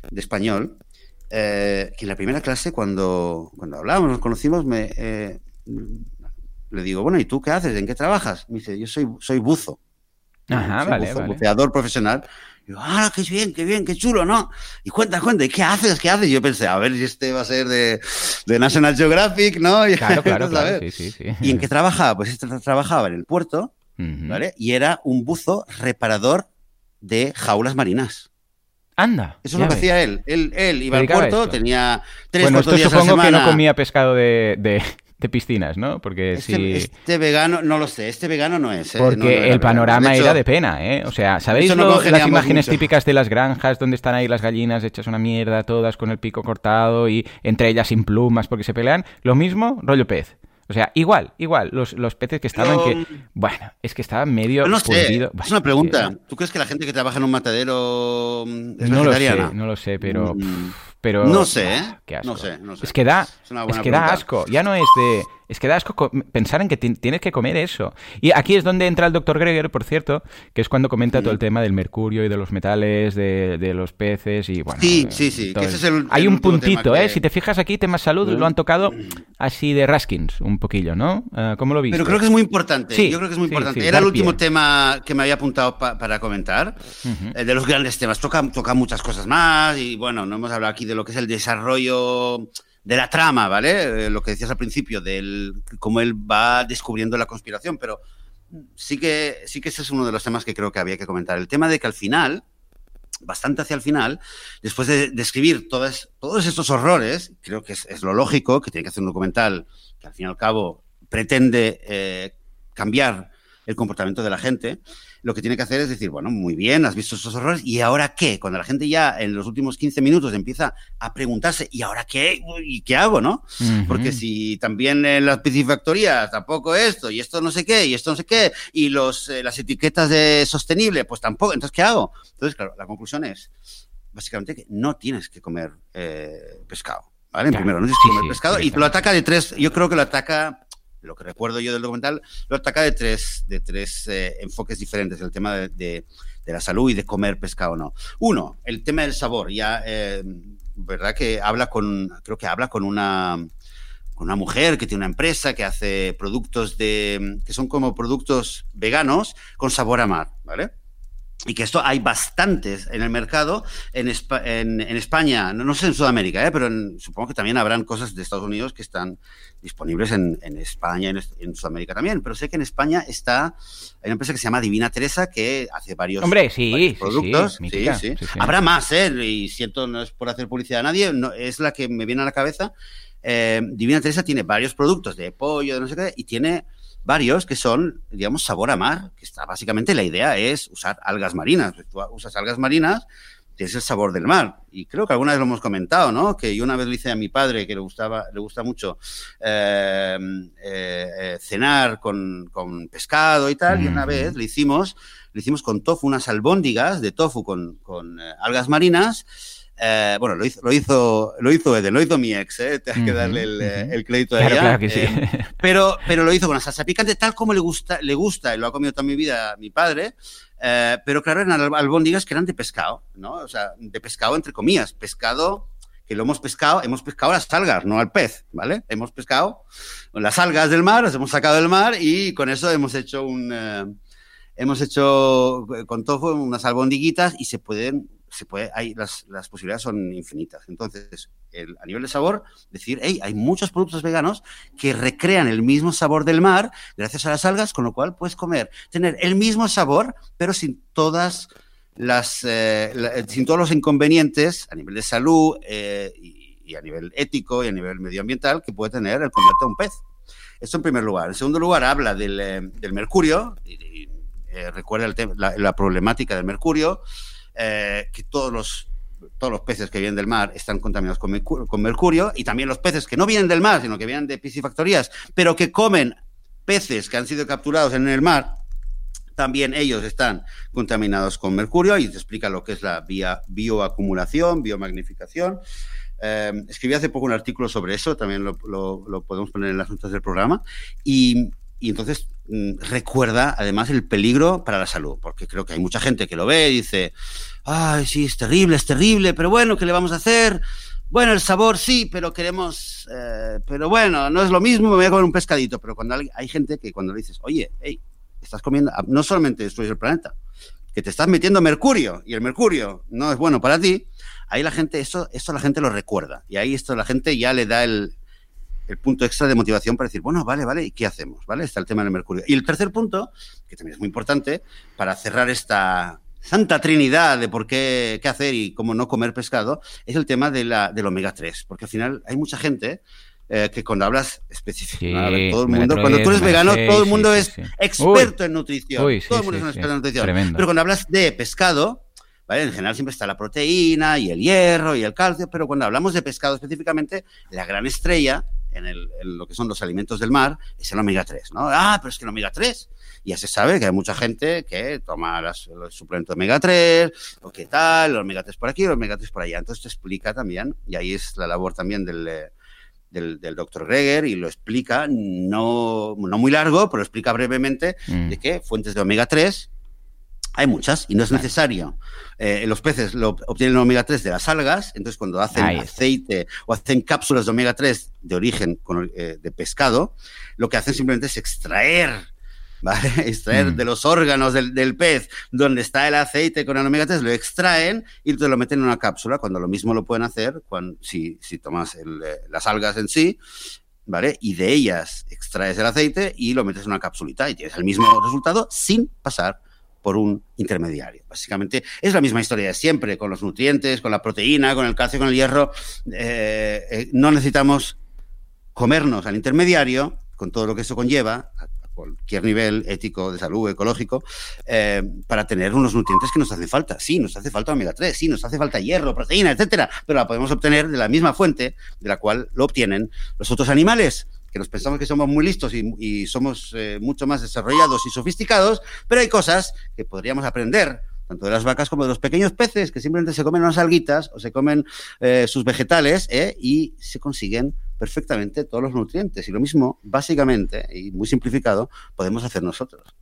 de español eh, que en la primera clase, cuando, cuando hablábamos, nos conocimos, me, eh, le digo, bueno, ¿y tú qué haces? ¿En qué trabajas? Me dice, yo soy, soy buzo. Ajá, soy vale, buzo, vale. buceador profesional. Y yo, ah, qué bien, qué bien, qué chulo, ¿no? Y cuenta, cuenta, ¿y qué haces? ¿Qué haces? Y yo pensé, a ver si este va a ser de, de National Geographic, ¿no? Y, Claro, claro, claro. Sí, sí, sí. ¿Y en qué trabajaba? Pues este trabajaba en el puerto. ¿vale? Y era un buzo reparador de jaulas marinas. Anda. Eso es lo que ves. hacía él. Él, él iba al puerto, tenía tres, Bueno, esto días a supongo que semana. no comía pescado de, de, de piscinas, ¿no? Porque Este, si... este vegano, no lo sé, este vegano no es. ¿eh? Porque No, no era el panorama De hecho, era de pena, ¿eh? O sea, ¿sabéis lo- las imágenes mucho. típicas de las granjas donde están ahí las gallinas hechas una mierda, todas con el pico cortado y entre ellas sin plumas porque se pelean? Lo mismo, rollo pez. O sea, igual, igual, los, los peces que estaban Pero- que... Bueno, es que estaba medio No sé, es una pregunta. ¿Tú crees que la gente que trabaja en un matadero mm, es No lo sé, vegetariana? no lo sé, pero... Mm, pero no sé, ¿eh? Buah, qué asco. No sé, no sé. Es que da, Es es que da asco. Ya no es de... Es que da asco co- pensar en que ti- tienes que comer eso. Y aquí es donde entra el doctor Greger, por cierto, que es cuando comenta todo el tema del mercurio y de los metales, de, de los peces y bueno... Sí, eh, sí, sí, que todo ese eso. es el- Hay el un tema puntito, que- ¿eh? Si te fijas aquí, temas salud, lo han tocado así de Raskins, un poquillo, ¿no? Ah, ¿Cómo lo viste? Pero creo que es muy importante. Sí, Yo creo que es muy sí, importante. Era el último pie. tema que me había apuntado pa- para comentar. Eh, de los grandes temas. Toca, toca muchas cosas más y bueno, no hemos hablado aquí de lo que es el desarrollo de la trama, ¿vale? Eh, lo que decías al principio, del cómo él va descubriendo la conspiración, pero sí que, sí que ese es uno de los temas que creo que había que comentar. El tema de que al final, bastante hacia el final, después de describir todos estos horrores, creo que es, es lo lógico, que tiene que hacer un documental que al fin y al cabo pretende eh, cambiar el comportamiento de la gente, lo que tiene que hacer es decir, bueno, muy bien, has visto estos horrores, ¿y ahora qué? Cuando la gente ya en los últimos 15 minutos empieza a preguntarse, ¿y ahora qué? ¿Y qué hago, no? Porque si también en las piscifactorías tampoco esto, y esto no sé qué, y esto no sé qué, y los, eh, las etiquetas de sostenible, pues tampoco, entonces ¿qué hago? Entonces, claro, la conclusión es básicamente que no tienes que comer eh, pescado, ¿vale? En Claro, primero, no tienes que sí, comer sí, pescado, y directamente. lo ataca de tres, yo creo que lo ataca, lo que recuerdo yo del documental, lo ataca de tres, de tres eh, enfoques diferentes, el tema de, de- la salud y de comer pescado o no. Uno, el tema del sabor, ya, eh, ¿verdad? Que habla con, creo que habla con una con una mujer que tiene una empresa que hace productos de que son como productos veganos con sabor a mar, ¿vale? Y que esto hay bastantes en el mercado. En, Espa- en, en España, no, no sé en Sudamérica, ¿eh? pero en- supongo que también habrán cosas de Estados Unidos que están disponibles en, España, en, en Sudamérica también. Pero sé que en España está, hay una empresa que se llama Divina Teresa que hace varios, Hombre, sí, varios productos. Sí, sí. Habrá más, ¿eh? Y siento, no es por hacer publicidad a nadie, no, es la que me viene a la cabeza. Eh, Divina Teresa tiene varios productos de pollo, de no sé qué, y tiene varios que son, digamos, sabor a mar, que está básicamente la idea es usar algas marinas. Tú usas algas marinas, tienes el sabor del mar. Y creo que alguna vez lo hemos comentado, ¿no? Que yo una vez le hice a mi padre, que le gustaba, le gusta mucho eh, eh, eh, cenar con, con pescado y tal, y una vez le hicimos, le hicimos con tofu unas albóndigas de tofu con, con eh, algas marinas. Eh, bueno, lo hizo, lo hizo, lo hizo Eden, lo hizo mi ex, ¿eh? Te hay que darle el, eh, el crédito a Claro, ella. claro que sí. Eh, pero, pero lo hizo con una salsa picante, tal como le gusta, le gusta, y lo ha comido toda mi vida mi padre. eh, pero claro, eran al- albóndigas que eran de pescado, ¿no? O sea, de pescado entre comillas, pescado que lo hemos pescado, hemos pescado las algas, no al pez, ¿vale? Hemos pescado las algas del mar, las hemos sacado del mar y con eso hemos hecho un, eh, hemos hecho eh, con tofu unas albondiguitas y se pueden se puede, hay, las, las posibilidades son infinitas. Entonces, a nivel de sabor, decir, hey, hay muchos productos veganos que recrean el mismo sabor del mar gracias a las algas, con lo cual puedes comer, tener el mismo sabor, pero sin todas las, eh, sin todos los inconvenientes a nivel de salud eh, y, a nivel ético y a nivel medioambiental que puede tener el comerte un pez. Esto en primer lugar. En segundo lugar, habla del, eh, del mercurio, recuerda el la, la, problemática del mercurio, que todos los todos los peces que vienen del mar están contaminados con mercurio, y también los peces que no vienen del mar, sino que vienen de piscifactorías, pero que comen peces que han sido capturados en el mar, también ellos están contaminados con mercurio y te explica lo que es la bioacumulación, biomagnificación. Eh, escribí hace poco un artículo sobre eso, también lo, podemos poner en las notas del programa. Y, y entonces mm, recuerda además el peligro para la salud, porque creo que hay mucha gente que lo ve y dice, ay, sí, es terrible, es terrible, pero bueno, ¿qué le vamos a hacer? Bueno, el sabor sí, pero queremos, eh, pero bueno, no es lo mismo, me voy a comer un pescadito. Pero cuando hay, gente que cuando le dices, oye, hey, estás comiendo, ah, no solamente destruyes el planeta, que te estás metiendo mercurio y el mercurio no es bueno para ti, ahí la gente, eso, eso la gente lo recuerda. Y ahí esto la gente ya le da el, el punto extra de motivación para decir, bueno, vale, vale, ¿y qué hacemos? ¿Vale? Está el tema del mercurio. Y el tercer punto, que también es muy importante, para cerrar esta, santa trinidad de por qué, qué hacer y cómo no comer pescado, es el tema de la, del omega 3. Porque al final hay mucha gente eh, que cuando hablas específicamente, todo el mundo, cuando tú eres vegano, todo el mundo es experto en nutrición. todo el mundo es un experto en nutrición. Pero cuando hablas de pescado, ¿vale? En general siempre está la proteína y el hierro y el calcio, pero cuando hablamos de pescado específicamente, la gran estrella en, el, en lo que son los alimentos del mar es el omega 3, ¿no? Ah, pero es que el omega 3 ya se sabe que hay mucha gente que toma los suplementos de omega 3, o qué tal, el omega 3 por aquí, el omega 3 por allá. Entonces te explica también, y ahí es la labor también del, eh, del, doctor Greger, y lo explica, no, no muy largo, pero explica brevemente mm. de que fuentes de omega 3 hay muchas y no es necesario. Eh, los peces lo, obtienen el omega 3 de las algas, entonces cuando hacen aceite o hacen cápsulas de omega 3 de origen eh, de pescado, lo que hacen simplemente es extraer ¿vale? Extraer mm. de los órganos del, pez donde está el aceite con el omega 3, lo extraen y te lo meten en una cápsula, cuando lo mismo lo pueden hacer cuando, si, si tomas eh, las algas en sí, ¿vale? Y de ellas extraes el aceite y lo metes en una capsulita y tienes el mismo resultado sin pasar por un intermediario. Básicamente es la misma historia de siempre, con los nutrientes, con la proteína, con el calcio, con el hierro. Eh, eh, no necesitamos comernos al intermediario, con todo lo que eso conlleva, cualquier nivel ético, de salud, ecológico, eh, para tener unos nutrientes que nos hacen falta. Sí, nos hace falta omega 3, sí, nos hace falta hierro, proteína, etcétera, pero la podemos obtener de la misma fuente de la cual lo obtienen los otros animales que nos pensamos que somos muy listos y, somos eh, mucho más desarrollados y sofisticados, pero hay cosas que podríamos aprender tanto de las vacas como de los pequeños peces que simplemente se comen unas alguitas o se comen eh, sus vegetales y se consiguen perfectamente todos los nutrientes. Y lo mismo, básicamente, y muy simplificado, podemos hacer nosotros.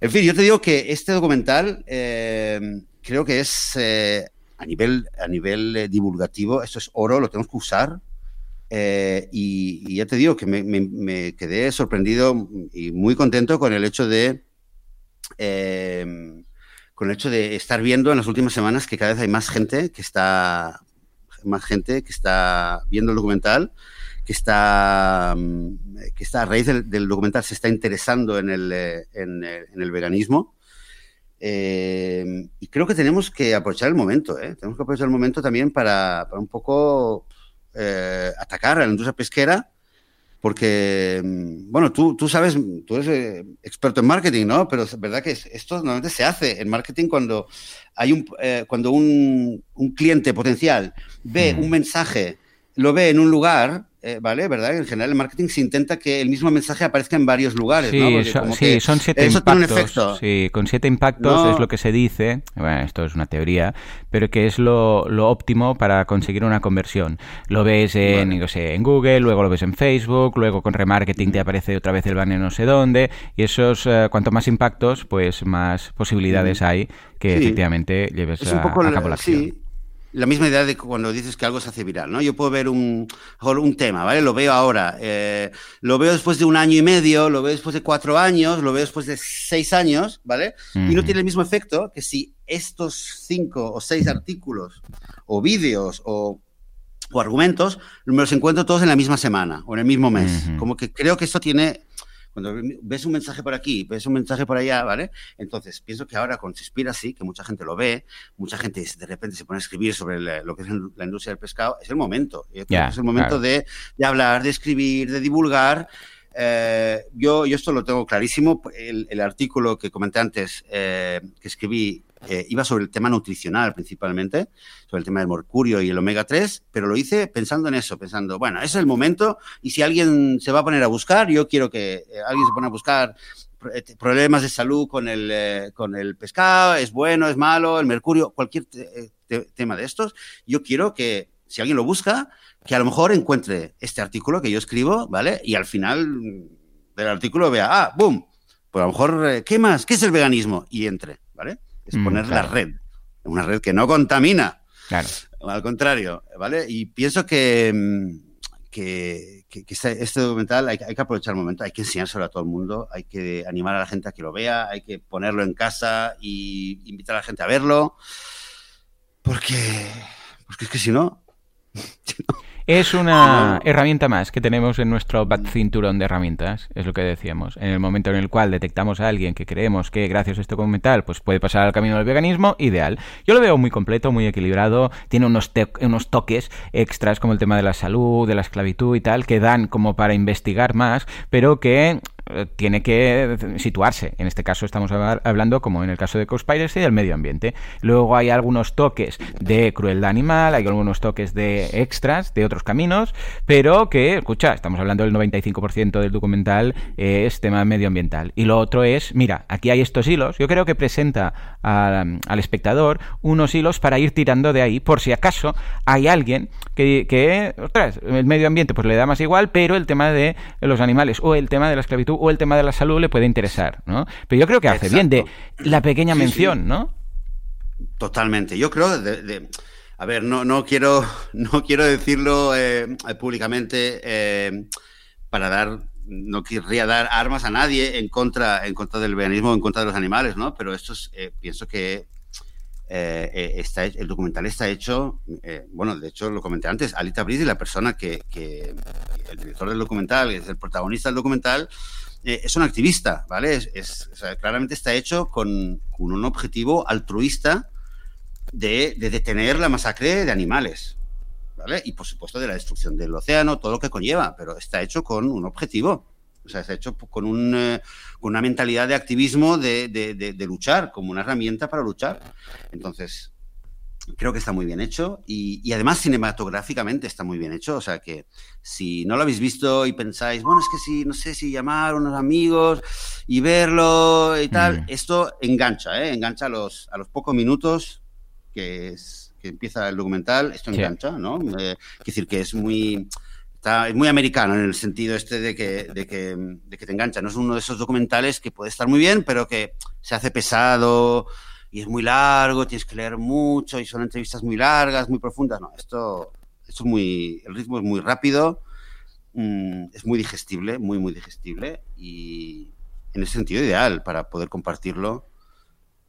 En fin, yo te digo que este documental eh, creo que es eh, a nivel, a nivel eh, divulgativo, esto es oro, lo tenemos que usar. Y, ya te digo que me, quedé sorprendido y muy contento con el hecho de con el hecho de estar viendo en las últimas semanas que cada vez hay más gente que está más gente que está viendo el documental, que está, mm, que está a raíz del, documental, se está interesando en el, eh, en, el veganismo. Eh, y creo que tenemos que aprovechar el momento, ¿eh? tenemos que aprovechar el momento también para, para un poco atacar a la industria pesquera, porque, mm, bueno, tú, tú sabes, tú eres experto en marketing, ¿no? Pero es verdad que esto normalmente se hace en marketing cuando hay un, cuando un, un cliente potencial ve un mensaje, lo ve en un lugar, eh, ¿vale? ¿Verdad? En general, el marketing se intenta que el mismo mensaje aparezca en varios lugares, sí, ¿no? sí, son siete impactos. Sí, con siete impactos es lo que se dice, bueno, esto es una teoría, pero que es lo, óptimo para conseguir una conversión. Lo ves en, sé, en Google, luego lo ves en Facebook, luego con remarketing te aparece otra vez el banner no sé dónde, y esos, eh, cuanto más impactos, pues más posibilidades hay que efectivamente lleves a, cabo la acción. La misma idea de cuando dices que algo se hace viral, ¿no? Yo puedo ver un, un tema, ¿vale? Lo veo ahora, eh, lo veo después de un año y medio, lo veo después de cuatro años, lo veo después de seis años, ¿vale? Y no tiene el mismo efecto que si estos cinco o seis artículos o vídeos o, o argumentos me los encuentro todos en la misma semana o en el mismo mes. Como que creo que esto tiene cuando ves un mensaje por aquí, ves un mensaje por allá, ¿vale? Entonces, pienso que ahora con Inspira sí, que mucha gente lo ve, mucha gente de repente se pone a escribir sobre lo que es la industria del pescado, es el momento. es el momento de, de hablar, de escribir, de divulgar eh, yo, yo esto lo tengo clarísimo. El, artículo que comenté antes, eh, que escribí, eh, iba sobre el tema nutricional principalmente, sobre el tema del mercurio y el omega 3, pero lo hice pensando en eso, pensando, bueno, es el momento y si alguien se va a poner a buscar, yo quiero que alguien se ponga a buscar problemas de salud con el, con el pescado, es bueno, es malo, el mercurio, cualquier tema de estos, yo quiero que si alguien lo busca, que a lo mejor encuentre este artículo que yo escribo, ¿vale? Y al final del artículo vea, ah, boom, pues a lo mejor, eh, ¿qué más? ¿Qué es el veganismo? Y entre, ¿vale? Es mm, poner la red, una red que no contamina. Claro. Al contrario, ¿vale? Y pienso que, mm, que, este, este, documental hay, hay, que aprovechar el momento, hay que enseñárselo a todo el mundo, hay que animar a la gente a que lo vea, hay que ponerlo en casa y invitar a la gente a verlo, porque, porque es que si no, Es una herramienta más que tenemos en nuestro cinturón de herramientas, es lo que decíamos. En el momento en el cual detectamos a alguien que creemos que gracias a este documental pues puede pasar al camino del veganismo, ideal. Yo lo veo muy completo, muy equilibrado, tiene unos, unos toques extras como el tema de la salud, de la esclavitud y tal, que dan como para investigar más, pero que tiene que situarse. En este caso estamos hablando, como en el caso de Conspiracy, del medio ambiente. Luego hay algunos toques de crueldad animal, hay algunos toques de extras, de otros caminos, pero que, escucha, estamos hablando del 95% del documental es tema medioambiental. Y lo otro es, mira, aquí hay estos hilos. Yo creo que presenta al espectador unos hilos para ir tirando de ahí, por si acaso hay alguien que, que ostras, el medio ambiente pues le da más igual, pero el tema de los animales o el tema de la esclavitud o el tema de la salud le puede interesar, ¿no? Pero yo creo que hace bien de la pequeña mención, ¿no? Totalmente. Yo creo de, a ver, no, no quiero no quiero decirlo eh, públicamente eh, para dar no querría dar armas a nadie en contra en contra del veganismo en contra de los animales, ¿no? Pero esto es, eh, pienso que está, el documental está hecho, bueno, de hecho lo comenté antes, Alita Brisi, la persona que, que, el director del documental, es el protagonista del documental, eh, es un activista, ¿vale? Es, claramente está hecho con, un objetivo altruista de, detener la masacre de animales, ¿vale? Y por supuesto de la destrucción del océano, todo lo que conlleva, pero está hecho con un objetivo. O sea, está hecho con, un, eh, con una mentalidad de activismo, de, de, luchar, como una herramienta para luchar. Entonces, creo que está muy bien hecho y, además cinematográficamente está muy bien hecho. O sea que si no lo habéis visto y pensáis, bueno, es que si, no sé si llamar a unos amigos y verlo y tal, mm. esto engancha, ¿eh? engancha a los, a los pocos minutos que, es, que empieza el documental, esto engancha, ¿no? Eh, es decir, que es muy... Está, es muy americano en el sentido este de que, de, que, de que te engancha. No es uno de esos documentales que puede estar muy bien, pero que se hace pesado, y es muy largo, tienes que leer mucho y son entrevistas muy largas, muy profundas. No, esto, esto es muy, el ritmo es muy rápido, mm, es muy digestible, muy, muy digestible y en ese sentido ideal para poder compartirlo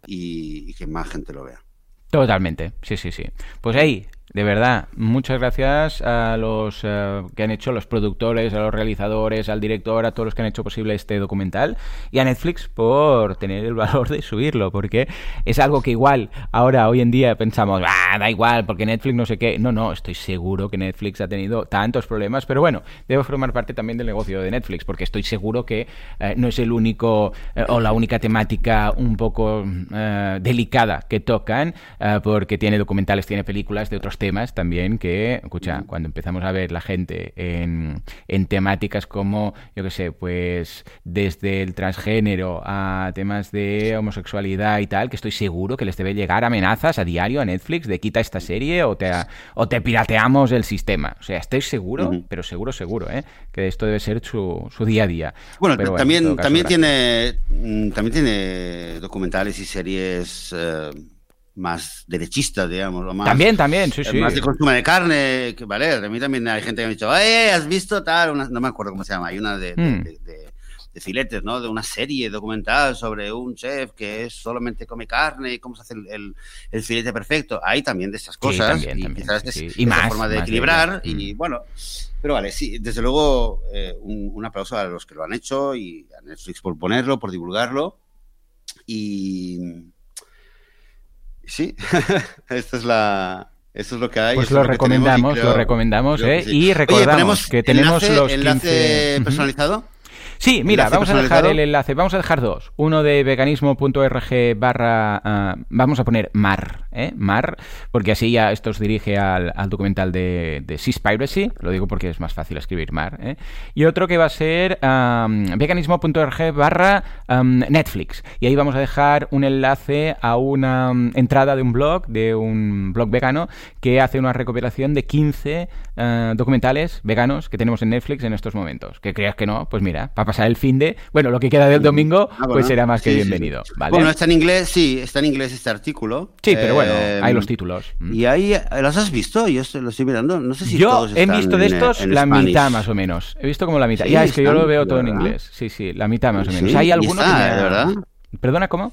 y, y que más gente lo vea. Totalmente, sí, sí, sí. Pues ahí, de verdad, muchas gracias a los eh, que han hecho, los productores, a los realizadores, al director, a todos los que han hecho posible este documental y a Netflix por tener el valor de subirlo, porque es algo que igual ahora, hoy en día, pensamos, ah, da igual, porque Netflix no sé qué. No, no, estoy seguro que Netflix ha tenido tantos problemas, pero bueno, debe formar parte también del negocio de Netflix, porque estoy seguro que eh, no es el único eh, o la única temática un poco delicada que tocan, porque tiene documentales, tiene películas de otros temas también que, escucha, cuando empezamos a ver la gente en, en temáticas como, yo qué sé, pues desde el transgénero a temas de homosexualidad y tal, que estoy seguro que les debe llegar amenazas a diario a Netflix de quita esta serie o te, o te pirateamos el sistema. O sea, estoy seguro, pero seguro, seguro, ¿eh? que esto debe ser su, su día a día. Bueno, también, también, tiene, mm, también tiene documentales y series... Eh, más derechista, digamos, o más, También, también, sí, eh, sí. más de consumo de carne, que vale, a mí también hay gente que me ha dicho, ¡eh, has visto tal! Una- no me acuerdo cómo se llama, hay una de, Hmm. de- de- de filetes, ¿no? De una serie documental sobre un chef que es- solamente come carne y cómo se hace el, el- el filete perfecto. Hay también de esas cosas también, y también, quizás sí, es sí. Y más, forma de más equilibrar y Mm. bueno, pero vale, sí, desde luego eh, un, un aplauso a los que lo han hecho y a Netflix por ponerlo, por divulgarlo y sí, esto es la esto es lo que hay. Pues lo recomendamos, creo- lo recomendamos, creo ¿eh? sí. Y Oye, recordamos ¿ponemos que tenemos enlace, los 15... enlace Ujú. personalizado. Sí, mira, vamos a dejar el enlace, vamos a dejar dos. Uno de veganismo.org barra, ah, vamos a poner mar, ¿eh? Mar, porque así ya esto os dirige al, al documental de, de Seaspiracy, lo digo porque es más fácil escribir mar, ¿eh? Y otro que va a ser am, veganismo.org barra am, Netflix. Y ahí vamos a dejar un enlace a una entrada de un blog, de un blog vegano, que hace una recopilación de 15 eh, documentales veganos que tenemos en Netflix en estos momentos. Que creas que no, pues mira, para pasar el fin de, bueno, lo que queda del domingo, Ah, bueno. pues será más que Sí, bienvenido, sí. ¿vale? Bueno, está en inglés, sí, está en inglés este artículo. sí, pero bueno, Eh, hay los títulos. Mm. Y ahí, ¿los has visto? Yo estoy- lo estoy mirando. No sé si yo todos he visto de estos en la Spanish. mitad más o menos. He visto como la mitad. Sí, ya, es que yo lo veo todo en inglés. Sí, sí, la mitad más o menos. Hay y alguno está, que me ha- ¿de verdad? ¿Perdona, cómo?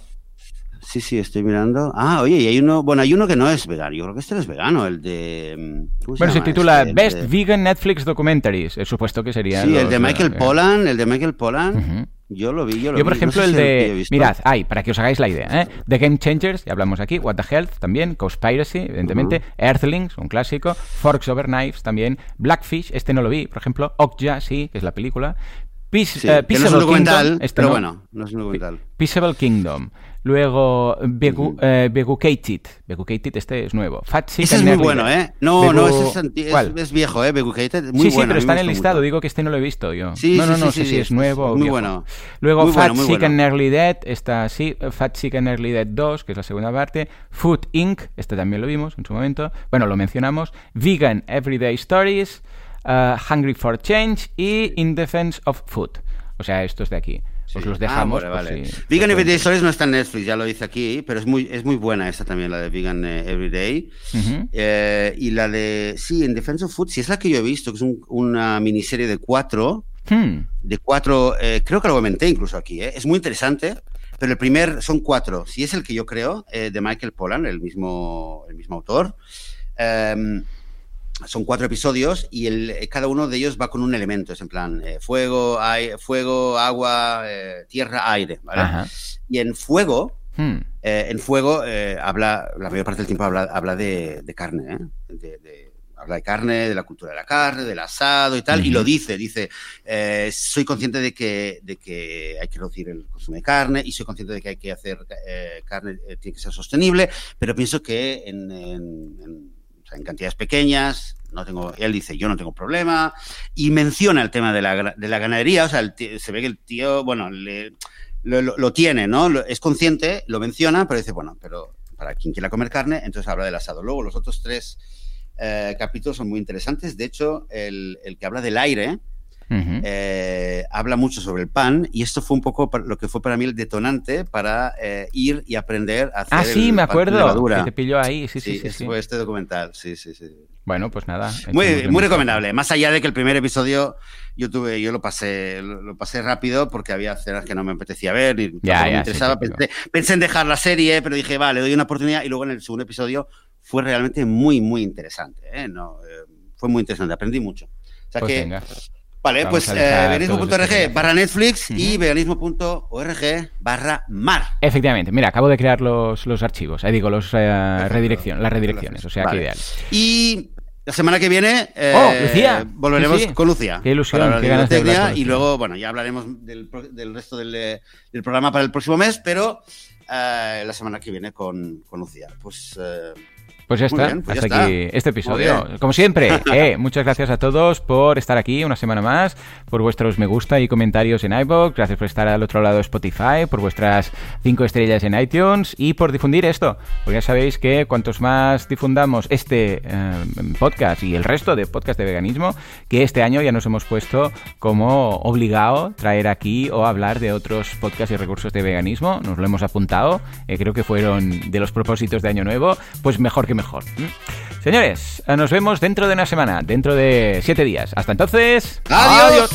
Sí, sí, estoy mirando. Ah, oye, y hay uno, bueno, hay uno que no es vegano. Yo creo que este no es vegano, el de. mm, ¿cómo Bueno, se titula este? El Best de- Vegan Netflix Documentaries. He supuesto que sería. Sí, el de Michael Pollan, el de Michael Pollan. Yo lo vi, yo lo Yo, vi. por No ejemplo, sé el si de. Mirad, hay, para que os hagáis la idea, ¿eh? The Game Changers, ya hablamos aquí. What the Health también. Conspiracy, evidentemente. Earthlings, un clásico. Forks Over Knives también. Blackfish, este no lo vi, por ejemplo. Okja, sí, que es la película. Peace, Sí, eh, que no es un Peaceable documental, Kingdom, este pero no. bueno, no es un documental. Peaceable Kingdom. Luego, Begu, eh, Begucated. Begucated, este es nuevo. Fat Ese es muy bueno. ¿eh? No, no, ese es, anti- es, ¿Cuál? es viejo, ¿eh? Begucated. Muy sí, sí, bueno, pero a mí está en el listado. mucho. Digo que este no lo he visto yo. Sí, no, no, sí, no sí, sé sí, si es nuevo o muy viejo. bueno. Luego Muy Fat bueno, Sick bueno. and Nearly Dead está así. Fat Sick and Nearly Dead 2, que es la segunda parte. Food Inc., este también lo vimos en su momento. Bueno, lo mencionamos. Vegan Everyday Stories. uh, Hungry for Change y In Defense of Food. O sea, estos de aquí. Os los Ah, dejamos. vale, por vale. si- Vegan Everyday Stories no está en Netflix, ya lo dice aquí, pero es muy, es muy buena esta también, la de Vegan eh, Everyday. Eh, y la de, sí, en Defense of Food, sí es la que yo he visto, que es un- una miniserie de cuatro, Hmm. de cuatro, eh, creo que lo comenté incluso aquí, eh, es muy interesante, pero el primer son cuatro, si es el que yo creo, eh, de Michael Pollan, el mismo, el mismo autor. Em, son cuatro episodios y el, eh, cada uno de ellos va con un elemento, es en plan eh, fuego, ai- fuego, agua, eh, tierra, aire, ¿vale? Ajá. Y en fuego, Hmm. eh, en fuego habla, la mayor parte del tiempo habla, habla de, de carne, ¿eh? De- de- habla de carne, de la cultura de la carne, del asado y tal, y lo dice, dice, soy consciente de que, de que hay que reducir el consumo de carne y soy consciente de que hay que hacer carne, tiene que ser sostenible, pero pienso que en, en- en cantidades pequeñas, no tengo, él dice, yo no tengo problema, y menciona el tema de la, de la ganadería, o sea, el tío- se ve que el tío, bueno, lo, lo- tiene, ¿no? Es consciente, lo menciona, pero dice, bueno, pero para quien quiera comer carne, entonces habla del asado. Luego los otros tres eh, capítulos son muy interesantes. De hecho, el, el que habla del aire Eh, habla mucho sobre el pan y esto fue un poco lo que fue para mí el detonante para eh, ir y aprender a hacer Ah, sí, el me acuerdo. Que te pilló ahí. Sí, sí, Sí, sí. ese sí. fue este documental, sí, sí, sí. Bueno, pues nada. Muy, muy recomendable. Más allá de que el primer episodio yo tuve, yo lo pasé, lo, lo pasé rápido porque había escenas que no me apetecía ver y tampoco Ya, me interesaba. sí, pensé, pensé en dejar la serie, pero dije, vale, le doy una oportunidad y luego en el segundo episodio fue realmente muy, muy interesante. ¿eh? No, eh, fue muy interesante, aprendí mucho. O sea Pues que, venga. Vale, Vamos pues eh, veganismo.org barra Netflix y veganismo.org barra mar. Efectivamente, mira, acabo de crear los, los archivos, eh, digo, los eh, redirección, las redirecciones, o sea, Vale. qué ideal. Y la semana que viene eh, Oh, Lucía. volveremos Sí, sí. con Lucía. Qué ilusión, para qué ganas de con y luego, bueno, ya hablaremos del, del resto del, eh, del programa para el próximo mes, pero eh, la semana que viene con, con Lucía. Pues, Pues ya está, bien, pues ya hasta aquí está. este episodio. Como siempre, eh, muchas gracias a todos por estar aquí una semana más, por vuestros me gusta y comentarios en iVoox, gracias por estar al otro lado de Spotify, por vuestras cinco estrellas en iTunes y por difundir esto. Porque ya sabéis que cuantos más difundamos este eh, podcast y el resto de podcast de veganismo, que este año ya nos hemos puesto como obligado traer aquí o hablar de otros podcasts y recursos de veganismo, nos lo hemos apuntado, eh, creo que fueron de los propósitos de Año Nuevo, pues mejor que mejor. ¿Mm? Señores, nos vemos dentro de una semana, dentro de siete días. Hasta entonces, ¡Adiós!